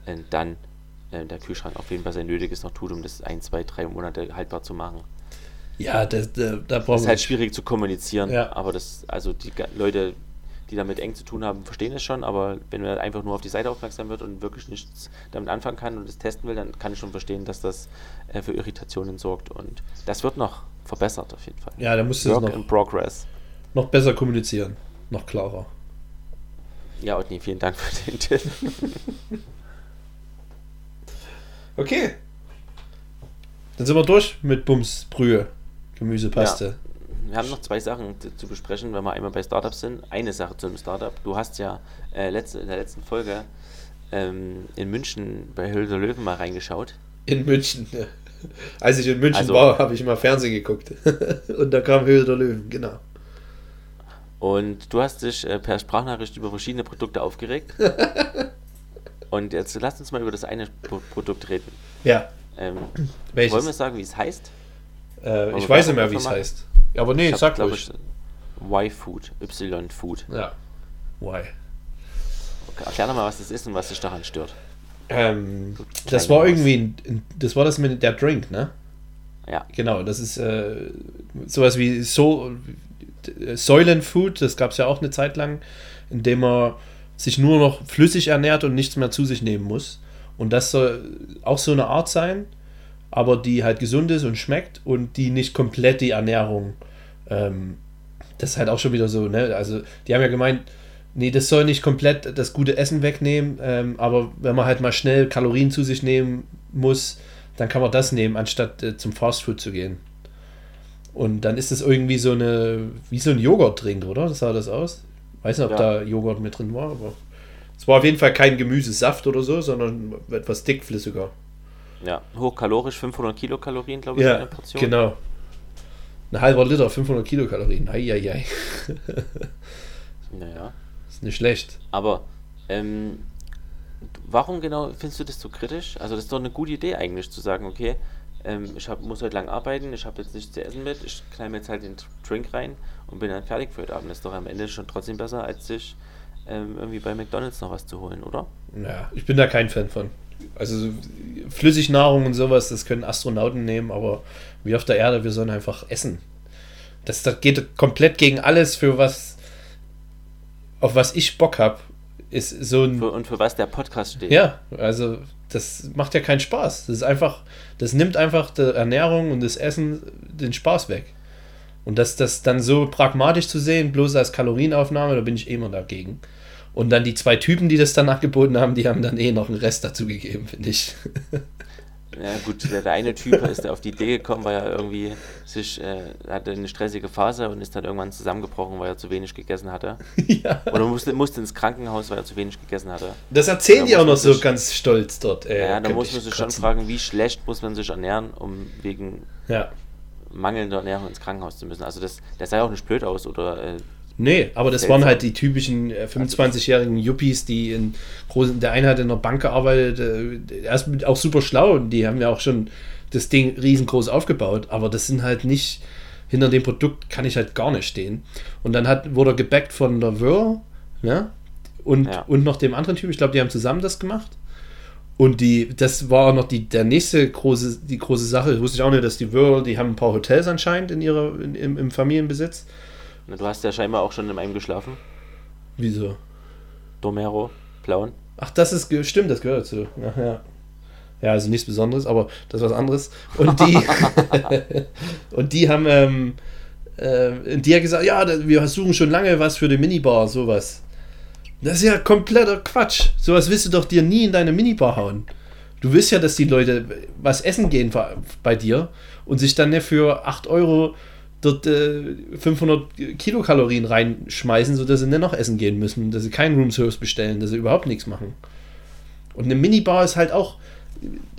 äh, dann äh, der Kühlschrank auf jeden Fall sein Nötiges noch tut, um das ein, zwei, drei Monate haltbar zu machen.
Ja, das, da, da
Das
brauchen
ist halt schwierig zu kommunizieren,
Ja.
aber das, also die Leute, die damit eng zu tun haben, verstehen es schon, aber wenn man einfach nur auf die Seite aufmerksam wird und wirklich nichts damit anfangen kann und es testen will, dann kann ich schon verstehen, dass das äh, für Irritationen sorgt und das wird noch verbessert auf jeden Fall.
Ja, da musst du es noch,
in progress.
noch besser kommunizieren. Noch klarer.
Ja, Otni, vielen Dank für den Tipp.
Okay. Dann sind wir durch mit Bums, Brühe, Gemüsepaste.
Wir haben noch zwei Sachen zu, besprechen, wenn wir einmal bei Startups sind. Eine Sache zu einem Startup. Du hast ja äh, letzte, in der letzten Folge ähm, in München bei der Löwen mal reingeschaut.
In München. ja. Als ich in München
Also-
war, habe ich mal Fernsehen geguckt. Und da kam Höhle der Löwen, genau.
Und du hast dich äh, per Sprachnachricht über verschiedene Produkte aufgeregt. Und jetzt lass uns mal über das eine Pro Produkt reden.
Ja,
Ähm,
welches?
wollen wir sagen, wie es heißt?
Äh, ich weiß nicht mehr, wie es heißt. Aber nee,
Ich
sag ruhig.
Y-Food, Y-Food.
Ja. Why?
Okay, erklär doch mal, was das ist und was dich daran stört.
Ähm, das war irgendwie, ein, das war das mit der Drink, ne?
Ja,
Genau, das ist äh, sowas wie so Säulenfood, das gab es ja auch eine Zeit lang, in dem man sich nur noch flüssig ernährt und nichts mehr zu sich nehmen muss. Und das soll auch so eine Art sein, aber die halt gesund ist und schmeckt und die nicht komplett die Ernährung. Ähm, das ist halt auch schon wieder so, ne? Also, die haben ja gemeint, nee, das soll nicht komplett das gute Essen wegnehmen, ähm, aber wenn man halt mal schnell Kalorien zu sich nehmen muss, dann kann man das nehmen, anstatt äh, zum Fastfood zu gehen. Und dann ist es irgendwie so eine, wie so ein Joghurtdrink, oder? Das sah das aus. Weiß nicht, ob
Ja.
da Joghurt mit drin war, aber es war auf jeden Fall kein Gemüsesaft oder so, sondern etwas dickflüssiger.
Ja. Hochkalorisch, 500 Kilokalorien, glaube ich,
Ja,
eine Portion.
genau. Ein halber Liter, 500 Kilokalorien. Eieiei.
Naja.
Ist nicht schlecht.
Aber ähm, warum genau findest du das so kritisch? Also das ist doch eine gute Idee eigentlich, zu sagen, okay, ähm, ich hab, muss heute lang arbeiten, ich habe jetzt nichts zu essen mit, ich knall mir jetzt halt den Drink rein und bin dann fertig für heute Abend. Das ist doch am Ende schon trotzdem besser, als sich ähm, irgendwie bei McDonalds noch was zu holen, oder?
Ja, ich bin da kein Fan von. Also so Flüssignahrung und sowas, das können Astronauten nehmen, aber wir auf der Erde, wir sollen einfach essen. Das, das geht komplett gegen alles, für was, auf was ich Bock habe, ist so ein.
Für, und für was der Podcast steht.
Ja, also das macht ja keinen Spaß. Das ist einfach, das nimmt einfach der Ernährung und das Essen den Spaß weg. Und das, das dann so pragmatisch zu sehen, bloß als Kalorienaufnahme, da bin ich immer dagegen. Und dann die zwei Typen, die das dann angeboten haben, die haben dann eh noch einen Rest dazu gegeben, finde ich.
Ja gut, der, der eine Typ ist auf die Idee gekommen, weil er irgendwie sich, äh, hatte eine stressige Phase und ist dann irgendwann zusammengebrochen, weil er zu wenig gegessen hatte.
ja.
Oder musste, musste ins Krankenhaus, weil er zu wenig gegessen hatte.
Das erzählen die auch noch
man
so
sich-
ganz stolz dort. Äh,
Ja, da muss man sich schon
kotzen.
fragen, wie schlecht muss man sich ernähren, um wegen
Ja.
mangelnder Ernährung ins Krankenhaus zu müssen. Also das, das sah ja auch nicht blöd aus oder äh,
Nee, aber das waren halt die typischen äh, 25-jährigen Yuppies, die in großen, der eine hat in der Bank gearbeitet, äh, er ist auch super schlau und die haben ja auch schon das Ding riesengroß aufgebaut, aber das sind halt nicht hinter dem Produkt kann ich halt gar nicht stehen. Und dann hat, wurde er gebackt von der Whirl, ne? Und,
Ja.
und noch dem anderen Typ, ich glaube, die haben zusammen das gemacht. Und die, das war auch noch die, der nächste große, die große Sache. Das wusste ich auch nicht, dass die Whirl, die haben ein paar Hotels anscheinend in ihrer, in, im, im Familienbesitz.
Na, Du hast ja scheinbar auch schon in einem geschlafen.
Wieso?
Domero, Plauen.
Ach, das ist, stimmt, das gehört dazu. Ja, ja. ja, also nichts Besonderes, aber das ist was anderes. Und die, und die haben, ähm, äh, die hat gesagt, ja, wir suchen schon lange was für die Minibar, sowas. Das ist ja kompletter Quatsch. Sowas willst du doch dir nie in deine Minibar hauen. Du willst ja, dass die Leute was essen gehen bei- dir und sich dann für 8 Euro dort äh, 500 Kilokalorien reinschmeißen, sodass sie nicht noch essen gehen müssen, dass sie keinen Room Service bestellen, dass sie überhaupt nichts machen. Und eine Minibar ist halt auch,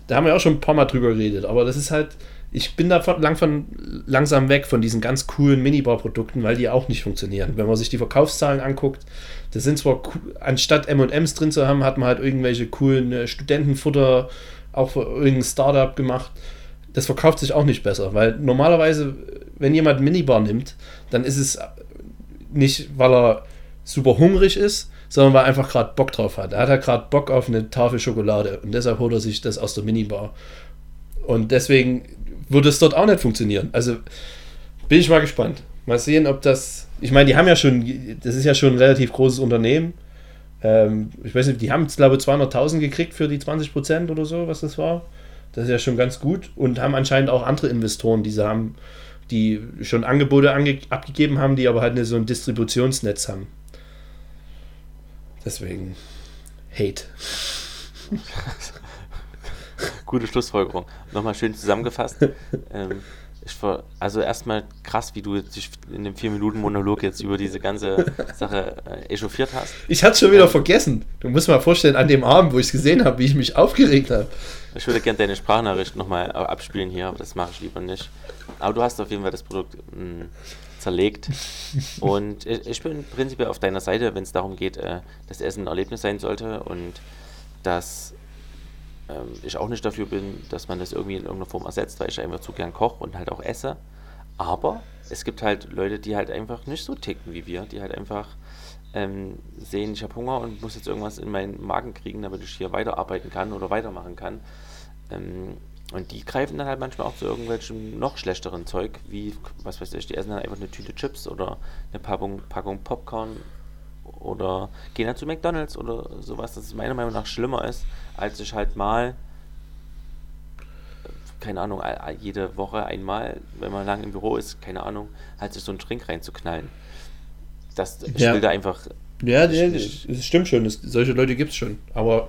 da haben wir auch schon ein paar Mal drüber geredet, aber das ist halt, ich bin da lang von, langsam weg von diesen ganz coolen Minibar-Produkten, weil die auch nicht funktionieren. Wenn man sich die Verkaufszahlen anguckt, das sind zwar, anstatt M&M's drin zu haben, hat man halt irgendwelche coolen äh, Studentenfutter auch für irgendein Startup gemacht. Das verkauft sich auch nicht besser, weil normalerweise, wenn jemand Minibar nimmt, dann ist es nicht, weil er super hungrig ist, sondern weil er einfach gerade Bock drauf hat. Er hat halt gerade Bock auf eine Tafel Schokolade und deshalb holt er sich das aus der Minibar. Und deswegen würde es dort auch nicht funktionieren. Also bin ich mal gespannt. Mal sehen, ob das. Ich meine, die haben ja schon, das ist ja schon ein relativ großes Unternehmen. Ähm, ich weiß nicht, die haben, glaube ich, 200.000 gekriegt für die 20% oder so, was das war. Das ist ja schon ganz gut und haben anscheinend auch andere Investoren, die sie haben, die schon Angebote ange abgegeben haben, die aber halt nicht so ein Distributionsnetz haben. Deswegen Hate.
Gute Schlussfolgerung. Nochmal schön zusammengefasst. ähm, ich war, also erstmal krass, wie du dich in dem 4-Minuten-Monolog jetzt über diese ganze Sache äh, echauffiert hast.
Ich hatte schon wieder vergessen. Du musst mal vorstellen, an dem Abend, wo ich es gesehen habe, wie ich mich aufgeregt habe.
Ich würde gerne deine Sprachnachricht nochmal abspielen hier, aber das mache ich lieber nicht. Aber du hast auf jeden Fall das Produkt mh, zerlegt. Und ich, ich bin prinzipiell auf deiner Seite, wenn es darum geht, äh, dass Essen ein Erlebnis sein sollte und dass ähm, ich auch nicht dafür bin, dass man das irgendwie in irgendeiner Form ersetzt, weil ich einfach zu gern koche und halt auch esse. Aber es gibt halt Leute, die halt einfach nicht so ticken wie wir, die halt einfach ähm, sehen, ich habe Hunger und muss jetzt irgendwas in meinen Magen kriegen, damit ich hier weiterarbeiten kann oder weitermachen kann. Ähm, und die greifen dann halt manchmal auch zu irgendwelchem noch schlechteren Zeug, wie, was weiß ich, die essen dann einfach eine Tüte Chips oder eine Packung, Packung Popcorn oder gehen dann zu McDonalds oder sowas, das meiner Meinung nach schlimmer ist, als sich halt mal, keine Ahnung, jede Woche einmal, wenn man lang im Büro ist, keine Ahnung, halt sich so einen Drink reinzuknallen. Das,
Ja.
will da einfach
Ja, ja das stimmt schon. Das, solche Leute gibt es schon. Aber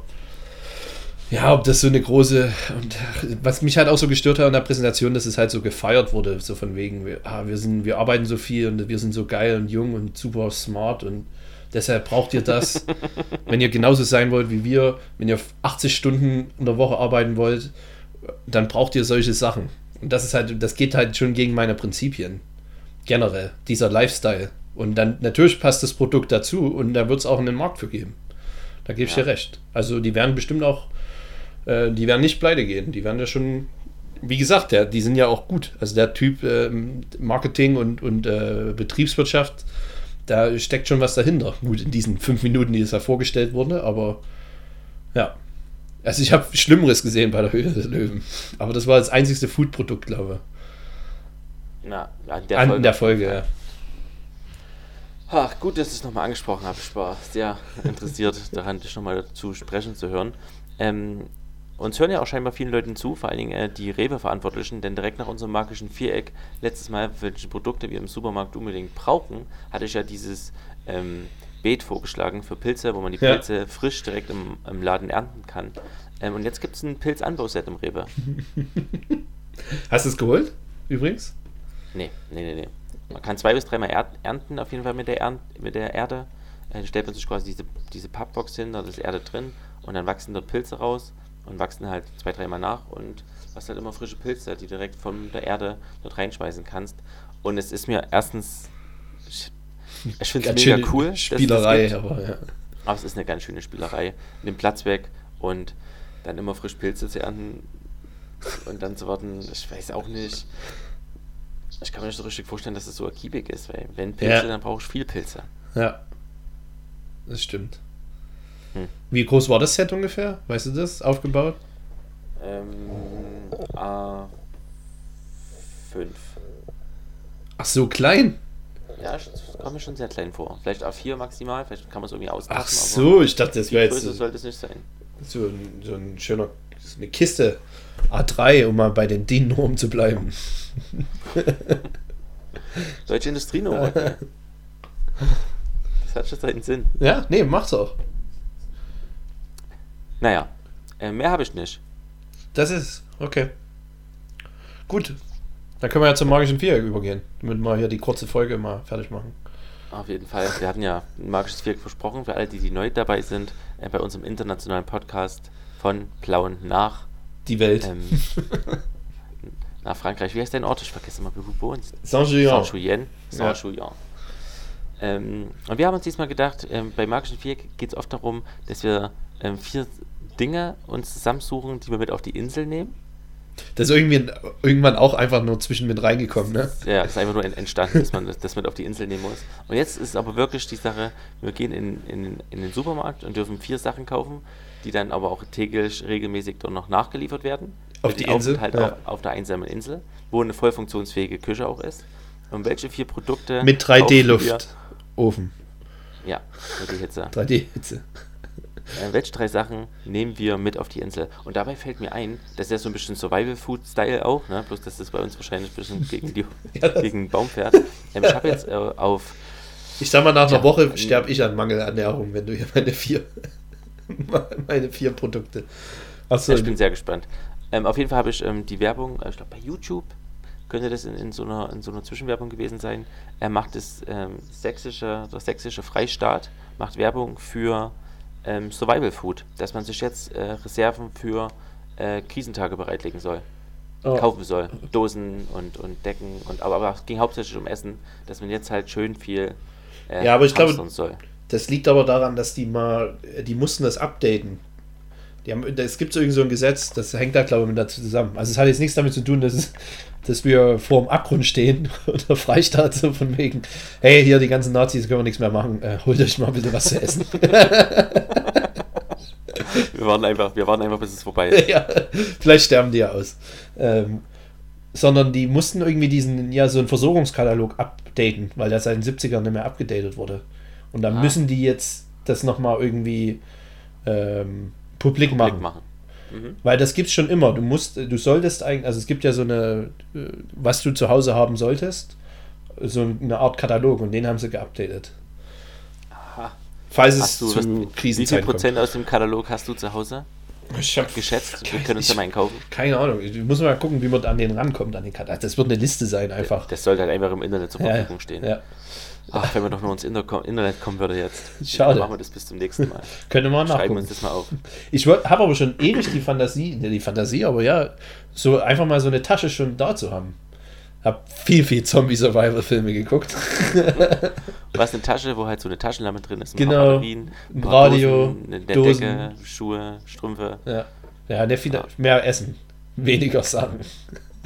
ja, ob das so eine große. Und was mich halt auch so gestört hat in der Präsentation, dass es halt so gefeiert wurde, so von wegen, wir, ah, wir, sind, wir arbeiten so viel und wir sind so geil und jung und super smart und deshalb braucht ihr das. wenn ihr genauso sein wollt wie wir, wenn ihr 80 Stunden in der Woche arbeiten wollt, dann braucht ihr solche Sachen. Und das ist halt, das geht halt schon gegen meine Prinzipien. Generell, dieser Lifestyle. Und dann natürlich passt das Produkt dazu und da wird es auch einen Markt für geben. Da gebe ich
Ja.
dir recht. Also die werden bestimmt auch, äh, die werden nicht pleite gehen. Die werden ja schon, wie gesagt, der, die sind ja auch gut. Also der Typ ähm, Marketing und, und äh, Betriebswirtschaft, da steckt schon was dahinter. Gut, in diesen fünf Minuten, die es da vorgestellt wurde, aber ja. Also ich habe Schlimmeres gesehen bei der Höhle des Löwen. Aber das war das einzigste Food-Produkt, glaube
na, an
ich.
der
An
Folge.
der Folge, ja.
Ach, gut, dass du es nochmal angesprochen habe. Ich war sehr interessiert daran, dich nochmal zu sprechen zu hören. Ähm, uns hören ja auch scheinbar vielen Leuten zu, vor allen Dingen äh, die Rewe-Verantwortlichen, denn direkt nach unserem magischen Viereck, letztes Mal, welche Produkte wir im Supermarkt unbedingt brauchen, hatte ich ja dieses ähm, Beet vorgeschlagen für Pilze, wo man die
Ja.
Pilze frisch direkt im, im Laden ernten kann. Ähm, und jetzt gibt es ein Pilzanbauset im Rewe.
Hast du es geholt, übrigens?
Nee, nee, nee, nee. Man kann zwei bis dreimal er ernten, auf jeden Fall mit der, Ernt mit der Erde. Äh, Dann stellt man sich quasi diese, diese Pappbox hin, da ist Erde drin und dann wachsen dort Pilze raus und wachsen halt zwei, dreimal nach und hast halt immer frische Pilze, die du direkt von der Erde dort reinschmeißen kannst. Und es ist mir erstens, ich, ich finde es mega cool. das
Spielerei,
gibt.
aber ja.
Aber es ist eine ganz schöne Spielerei. Nimm Platz weg und dann immer frisch Pilze zu ernten und dann zu warten, ich weiß auch nicht. Ich kann mir nicht so richtig vorstellen, dass es so ergiebig ist, weil wenn Pilze,
Ja.
dann brauche ich viel Pilze.
Ja. Das stimmt.
Hm.
Wie groß war das Set ungefähr? Weißt du das? Aufgebaut?
Ähm, A5.
Ach, so klein?
Ja, das kommt mir schon sehr klein vor. Vielleicht A4 maximal, vielleicht kann man es irgendwie ausmachen.
Ach so, ich dachte, das wäre jetzt
Größe sollte es nicht sein.
so ein, so ein schöner, so eine Kiste A3, um mal bei den DIN-Normen zu bleiben.
Deutsche Industrienummer. Das hat schon seinen Sinn.
Ja, nee, mach's auch.
Naja, äh, mehr habe ich nicht.
Das ist, okay. Gut. Dann können wir ja zum magischen Viereck übergehen, damit wir hier die kurze Folge mal fertig machen.
Auf jeden Fall. Wir hatten ja ein magisches Viereck versprochen für alle, die, die neu dabei sind, äh, bei unserem internationalen Podcast von Plauen nach,
Die Welt.
ähm, nach Frankreich. Wie heißt dein Ort? Ich vergesse mal, wo du wohnst.
Saint-Julien.
Saint-Julien. Saint-Julien. Ähm, und wir haben uns diesmal gedacht, ähm, bei Magischen Viereck geht es oft darum, dass wir ähm, vier Dinge uns zusammensuchen, die wir mit auf die Insel nehmen.
Das ist irgendwie irgendwann auch einfach nur zwischen mit reingekommen, ne?
Ja, ist einfach nur en- entstanden, dass man das, das mit auf die Insel nehmen muss. Und jetzt ist aber wirklich die Sache, wir gehen in, in, in den Supermarkt und dürfen vier Sachen kaufen, die dann aber auch täglich regelmäßig dort noch nachgeliefert werden.
Auf die Insel?
Aufenthalt
Ja.
auf, auf der einsamen Insel, wo eine voll funktionsfähige Küche auch ist. Und welche vier Produkte
Mit
kaufen
3D-Luftofen.
wir- Ja, für die Hitze.
3D-Hitze.
Äh, welche drei Sachen nehmen wir mit auf die Insel? Und dabei fällt mir ein, das ist ja so ein bisschen Survival-Food-Style auch, ne? bloß dass das bei uns wahrscheinlich ein bisschen gegen, die,
Ja,
gegen den Baum fährt. Ähm, ich habe jetzt äh, auf
Ich sag mal, nach einer
Ja.
Woche sterbe ich an Mangelernährung, wenn du hier meine vier, meine vier Produkte. Achso,
ich bin sehr gespannt. Ähm, auf jeden Fall habe ich ähm, die Werbung, äh, ich glaube bei YouTube könnte das in, in, so einer, in so einer Zwischenwerbung gewesen sein. Er macht das ähm, sächsische, der sächsische Freistaat macht Werbung für ähm, Survival Food, dass man sich jetzt äh, Reserven für äh, Krisentage bereitlegen soll.
Oh.
kaufen soll. Dosen und, und Decken und aber, aber es ging hauptsächlich um Essen, dass man jetzt halt schön viel äh,
Ja, aber ich glaube-
soll.
Das liegt aber daran, dass die mal, die mussten das updaten. Die haben, es gibt so irgend so ein Gesetz, das hängt da, glaube ich, mit dazu zusammen. Also es hat jetzt nichts damit zu tun, dass, es, dass wir vor dem Abgrund stehen und der Freistaat so von wegen, hey, hier die ganzen Nazis können wir nichts mehr machen, äh, holt euch mal bitte was zu essen.
Wir warten einfach, wir warten einfach, bis es vorbei ist.
ja, vielleicht sterben die ja aus. Ähm, sondern die mussten irgendwie diesen, ja, so einen Versorgungskatalog updaten, weil der seit den 70ern nicht mehr abgedatet wurde. Und dann
Ah.
müssen die jetzt das nochmal irgendwie ähm, publik, machen.
machen. Mhm.
Weil das gibt's schon immer. Du musst, du solltest eigentlich, also es gibt ja so eine, äh, was du zu Hause haben solltest, so eine Art Katalog und den haben sie geupdatet. Falls es
du,
zu
was, wie viel Prozent aus dem Katalog hast du zu Hause
kommt. Ich habe
geschätzt? Wir können uns ja mal einkaufen.
keine Ahnung. Ich muss mal gucken, wie man an den rankommt, an den Katalog. Das wird eine Liste sein, einfach.
Das sollte halt einfach im Internet zur
Ja,
Verfügung stehen.
Ja.
Ach, wenn man doch nur ins Inter Internet kommen würde jetzt.
Schade.
Dann machen wir das bis zum nächsten Mal.
Könnte man
Schreiben
nachgucken.
uns das mal auf.
Ich habe aber schon ewig die Fantasie, ne, die Fantasie, aber ja, so einfach mal so eine Tasche schon da zu haben. Hab viel, viel Zombie-Survival-Filme geguckt.
Du hast eine Tasche, wo halt so eine Taschenlampe drin ist, ein
Genau. Ein Radio,
Dosen, eine
Dosen.
Decke, Schuhe, Strümpfe.
ja, ja ne, viel, mehr essen, weniger Sachen.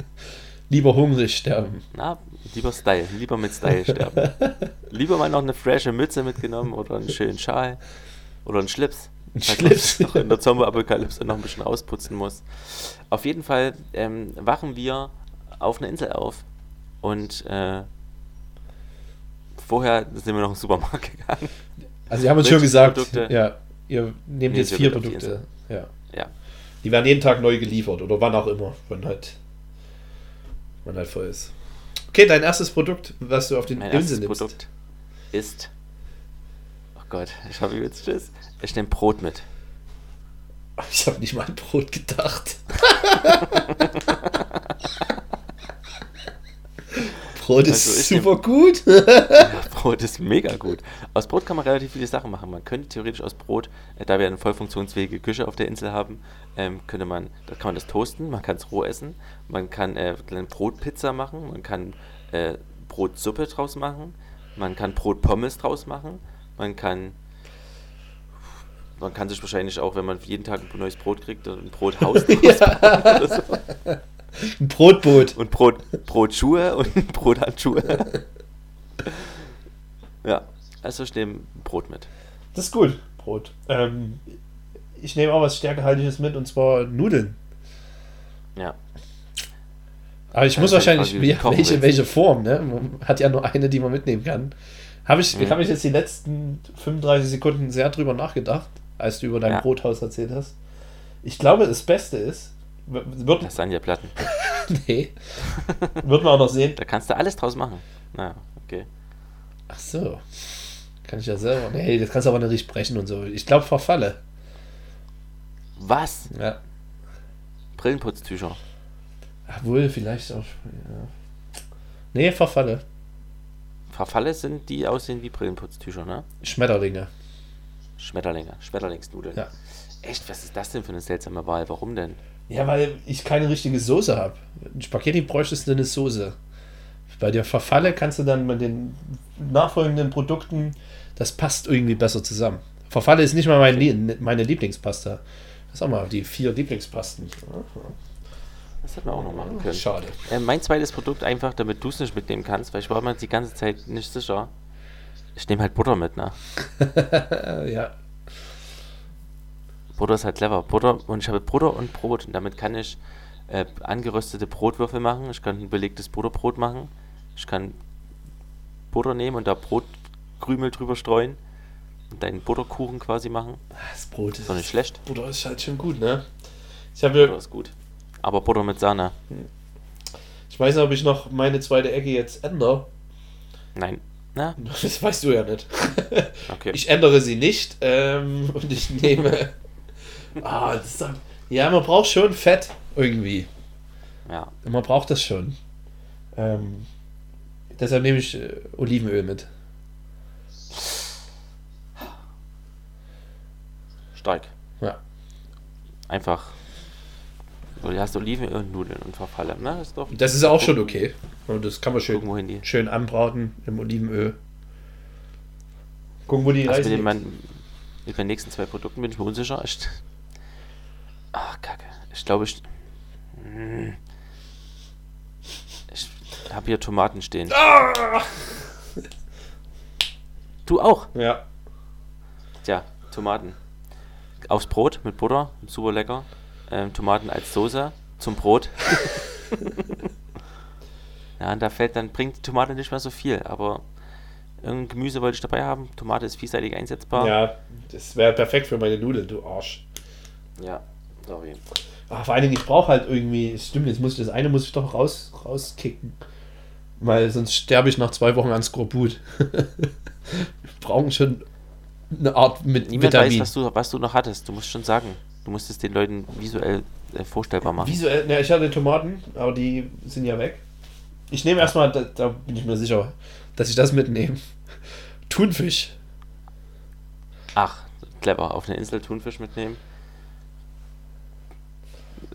Lieber hungrig sterben.
Na, lieber Style, lieber mit Style sterben. lieber mal noch eine frische Mütze mitgenommen oder einen schönen Schal oder einen Schlips.
Ein Schlips.
noch in der Zombie-Apokalypse noch ein bisschen rausputzen muss. Auf jeden Fall ähm, wachen wir auf einer Insel auf und äh, vorher sind wir noch in den Supermarkt gegangen.
Also, sie haben uns schon gesagt,
Produkte?
ja, ihr nehmt
Nee,
jetzt vier Produkte. Ja.
Ja,
Die werden jeden Tag neu geliefert oder wann auch immer, wann halt, wann halt voll ist. Okay, dein erstes Produkt, was du auf den
mein
Insel nimmst.
Produkt ist. Oh Gott, ich habe jetzt Schiss. Ich nehme Brot mit.
Ich habe nicht mal an Brot gedacht. Brot ist
Also
super gut.
Ja, Brot ist mega gut. Aus Brot kann man relativ viele Sachen machen. Man könnte theoretisch aus Brot, äh, da wir eine voll funktionsfähige Küche auf der Insel haben, ähm, könnte man, da kann man das toasten, man kann es roh essen, man kann äh, eine Brotpizza machen, man kann äh, Brotsuppe draus machen, man kann Brotpommes draus machen, man kann man kann sich wahrscheinlich auch, wenn man jeden Tag ein neues Brot kriegt, ein Brothaus draus machen oder so.
Ein Brotboot.
Und Brot, Brotschuhe und Brothandschuhe. ja, also ich nehme Brot mit.
Das ist gut, Brot. Ähm, ich nehme auch was Stärkehaltiges mit und zwar Nudeln.
Ja.
Aber ich
Ja,
muss
das halt
wahrscheinlich,
du kochen
welche, welche Form, ne? Man hat ja nur eine, die man mitnehmen kann. Habe ich,
Mhm.
hab ich jetzt die letzten 35 Sekunden sehr drüber nachgedacht, als du über dein
Ja.
Brothaus erzählt hast. Ich glaube, das Beste ist, wird,
Lasagneplatten.
nee, wird man auch noch sehen.
Da kannst du alles draus machen. Ja, okay.
Ach so. Kann ich ja selber. Nee, das kannst du aber nicht brechen und so. Ich glaube, verfalle.
Was?
Ja.
Brillenputztücher.
Obwohl, vielleicht auch. Ja. Nee, verfalle.
Verfalle sind die aussehen wie Brillenputztücher, ne?
Schmetterlinge.
Schmetterlinge, Schmetterlingsnudeln.
Ja.
Echt, was ist das denn für eine seltsame Wahl? Warum denn?
Ja, weil ich keine richtige Soße habe. Ein Spaghetti bräuchtest du eine Soße. Bei der Verfalle kannst du dann mit den nachfolgenden Produkten, das passt irgendwie besser zusammen. Verfalle ist nicht mal mein meine Lieblingspasta. Sag mal, die vier Lieblingspasten.
Das hätten wir auch noch machen können.
Schade.
Äh, mein zweites Produkt einfach, damit du es nicht mitnehmen kannst, weil ich war mir die ganze Zeit nicht sicher. Ich nehme halt Butter mit, ne?
Ja.
Butter ist halt clever. Butter und ich habe Butter und Brot und damit kann ich äh, angeröstete Brotwürfel machen. Ich kann ein belegtes Butterbrot machen. Ich kann Butter nehmen und da Brotkrümel drüber streuen und deinen Butterkuchen quasi machen.
Das Brot ist,
Ist doch nicht schlecht.
Butter ist halt schon gut, ne? Ich
Butter
habe,
ist gut. Aber Butter mit Sahne.
ich weiß nicht, ob ich noch meine zweite Ecke jetzt ändere.
Nein. Na,
Das weißt du ja nicht.
okay.
Ich ändere sie nicht ähm, und ich nehme. Ah, das ist ja, man braucht schon Fett irgendwie.
ja.
Man braucht das schon. Ähm, deshalb nehme ich äh, Olivenöl mit.
Stark.
Ja.
Einfach. So, du hast Olivenöl und Nudeln und Verfalle. Ne? Das ist doch
Das ist auch schon okay. Und das kann man schön, schön anbraten im Olivenöl. Gucken, wo die
Also
Reise
mit, den, mein, mit meinen nächsten zwei Produkten bin ich mir unsicher. Ach, kacke. Ich glaube, ich. Hm. Ich habe hier Tomaten stehen.
Ah!
Du auch?
Ja.
Tja, Tomaten. Aufs Brot mit Butter, super lecker. Ähm, Tomaten als Soße zum Brot. ja, und da fällt dann, bringt die Tomate nicht mehr so viel, aber irgendein Gemüse wollte ich dabei haben. Tomate ist vielseitig einsetzbar.
Ja, das wäre perfekt für meine Nudeln, du Arsch.
Ja, sorry.
Ah, vor allen Dingen, ich brauche halt irgendwie, stimmt, jetzt muss ich das eine muss ich doch raus, rauskicken. Weil sonst sterbe ich nach zwei Wochen an Skorbut. Wir brauchen schon eine Art mit
Niemand
Vitamin.
weiß, was du, was du noch hattest. Du musst schon sagen. Du musst es den Leuten visuell äh, vorstellbar machen.
Visuell, ne, ich hatte Tomaten, aber die sind ja weg. Ich nehme erstmal, da, da bin ich mir sicher, dass ich das mitnehme. Thunfisch.
Ach, clever. Auf eine Insel Thunfisch mitnehmen.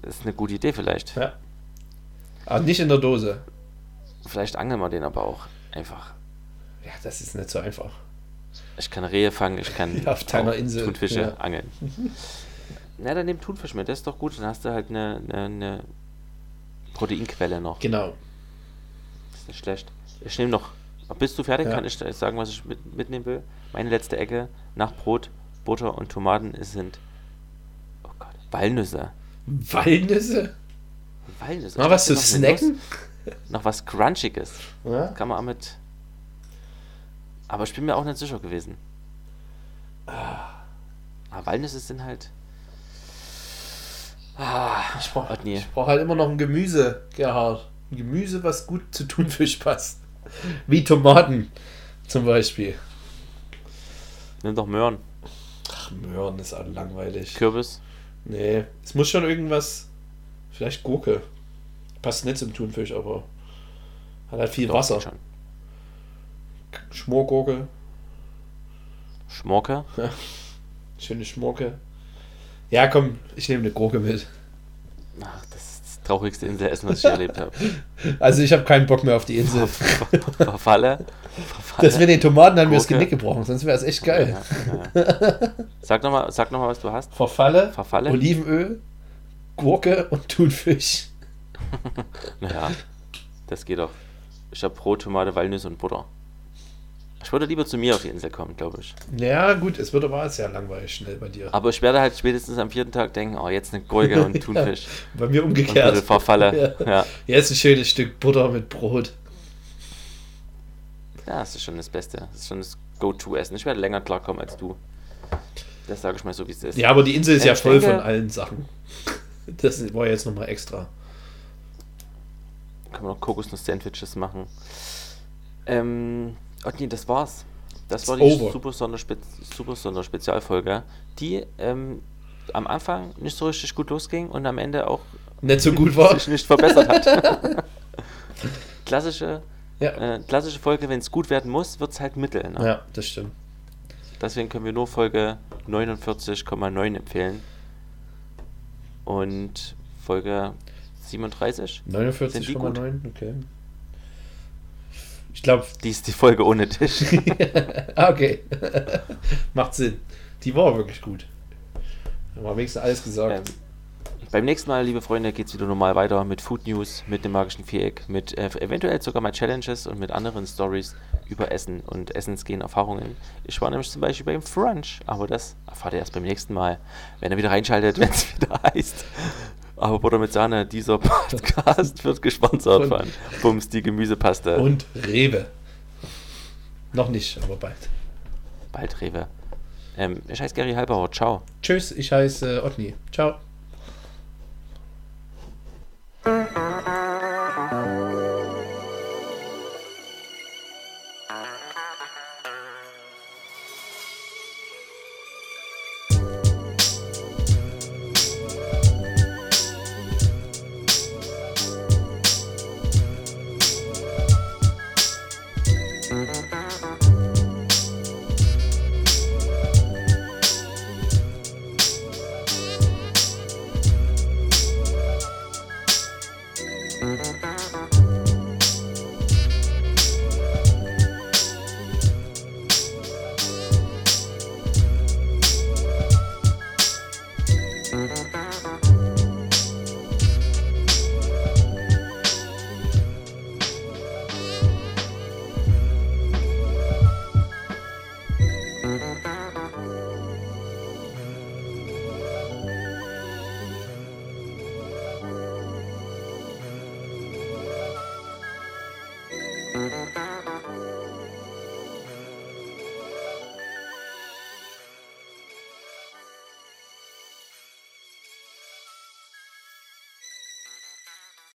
Ist eine gute Idee vielleicht.
Ja. Aber nicht in der Dose.
Vielleicht angeln wir den aber auch. Einfach.
Ja, das ist nicht so einfach.
Ich kann Rehe fangen, ich kann
Ja, auf deiner Insel,
Thunfische
ja.
angeln. Na, dann nimm Thunfisch mit, das ist doch gut. Dann hast du halt eine, eine, eine Proteinquelle noch.
Genau.
ist nicht schlecht. Ich nehme noch. Bist du fertig?
Ja.
Kann ich sagen, was ich mit, mitnehmen will? Meine letzte Ecke nach Brot, Butter und Tomaten sind oh Gott, Walnüsse.
Walnüsse?
Walnüsse.
Mal was zu snacken?
Noch was Crunchiges.
Ja?
Kann man auch mit. Aber ich bin mir auch nicht sicher gewesen. Ah, Walnüsse sind halt. Ah,
Ich brauche
Otni.
brauch halt immer noch ein Gemüse, Gerhard. Ein Gemüse, was gut zu Thunfisch passt. Wie Tomaten zum Beispiel.
Nimm doch Möhren.
Ach, Möhren ist auch langweilig.
Kürbis.
Nee, es muss schon irgendwas. Vielleicht Gurke. Passt nicht zum Thunfisch, aber hat halt viel
Doch,
Wasser.
Schon.
Schmorgurke.
Schmorke.
Schöne Schmorke. Ja, komm, ich nehme eine Gurke mit.
Ach, das traurigste Inselessen, was ich erlebt habe.
Also ich habe keinen Bock mehr auf die Insel.
Verfalle. Verfalle.
Das mit den Tomaten haben wir das. Genick gebrochen, sonst wäre es echt geil.
Ja, ja. Sag nochmal, sag noch mal, was du hast.
Verfalle,
Verfalle.
Olivenöl, Gurke und Thunfisch.
naja, das geht doch. Ich habe Brot, Tomate, Walnüsse und Butter. Ich würde lieber zu mir auf die Insel kommen, glaube ich.
Ja, gut, es wird aber sehr langweilig schnell bei dir.
Aber ich werde halt spätestens am vierten Tag denken, oh, jetzt eine Gurke und Thunfisch.
bei mir umgekehrt.
Und verfalle. Ja. ja.
Jetzt ein schönes Stück Butter mit Brot.
Ja, das ist schon das Beste. Das ist schon das Go-To-Essen. Ich werde länger klarkommen als du. Das sage ich mal so, wie es ist.
Ja, aber die Insel ist ja, ja voll denke, von allen Sachen. Das war jetzt nochmal extra.
Können wir noch Kokosnuss-Sandwiches machen. Ähm, oh nee, das war's. Das war die Over. Super, Sonderspe Super Sonderspezialfolge, die ähm, am Anfang nicht so richtig gut losging und am Ende auch
nicht so gut war.
sich nicht verbessert hat. klassische, ja. äh, klassische Folge, wenn es gut werden muss, wird es halt mittel. Ne?
Ja, das stimmt.
Deswegen können wir nur Folge 49,9 empfehlen. Und Folge 37?
49,9, okay. Ich glaube.
Die ist die Folge ohne Tisch.
Ah, okay. Macht Sinn. Die war wirklich gut. Haben wir wenigstens alles gesagt. Ähm,
beim nächsten Mal, liebe Freunde, geht es wieder normal weiter mit Food News, mit dem magischen Viereck, mit äh, eventuell sogar mal Challenges und mit anderen Stories über Essen und Essensgehen-Erfahrungen. Ich war nämlich zum Beispiel beim Frunch, aber das erfahrt ihr erst beim nächsten Mal, wenn ihr wieder reinschaltet, wenn es wieder heißt. Aber Butter mit Sahne, dieser Podcast wird gesponsert von Bums, die Gemüsepaste.
Und Rewe. Noch nicht, aber bald.
Bald Rewe. Ähm, ich heiße Gary Halbauer. Ciao.
Tschüss, ich heiße äh, Otni. Ciao.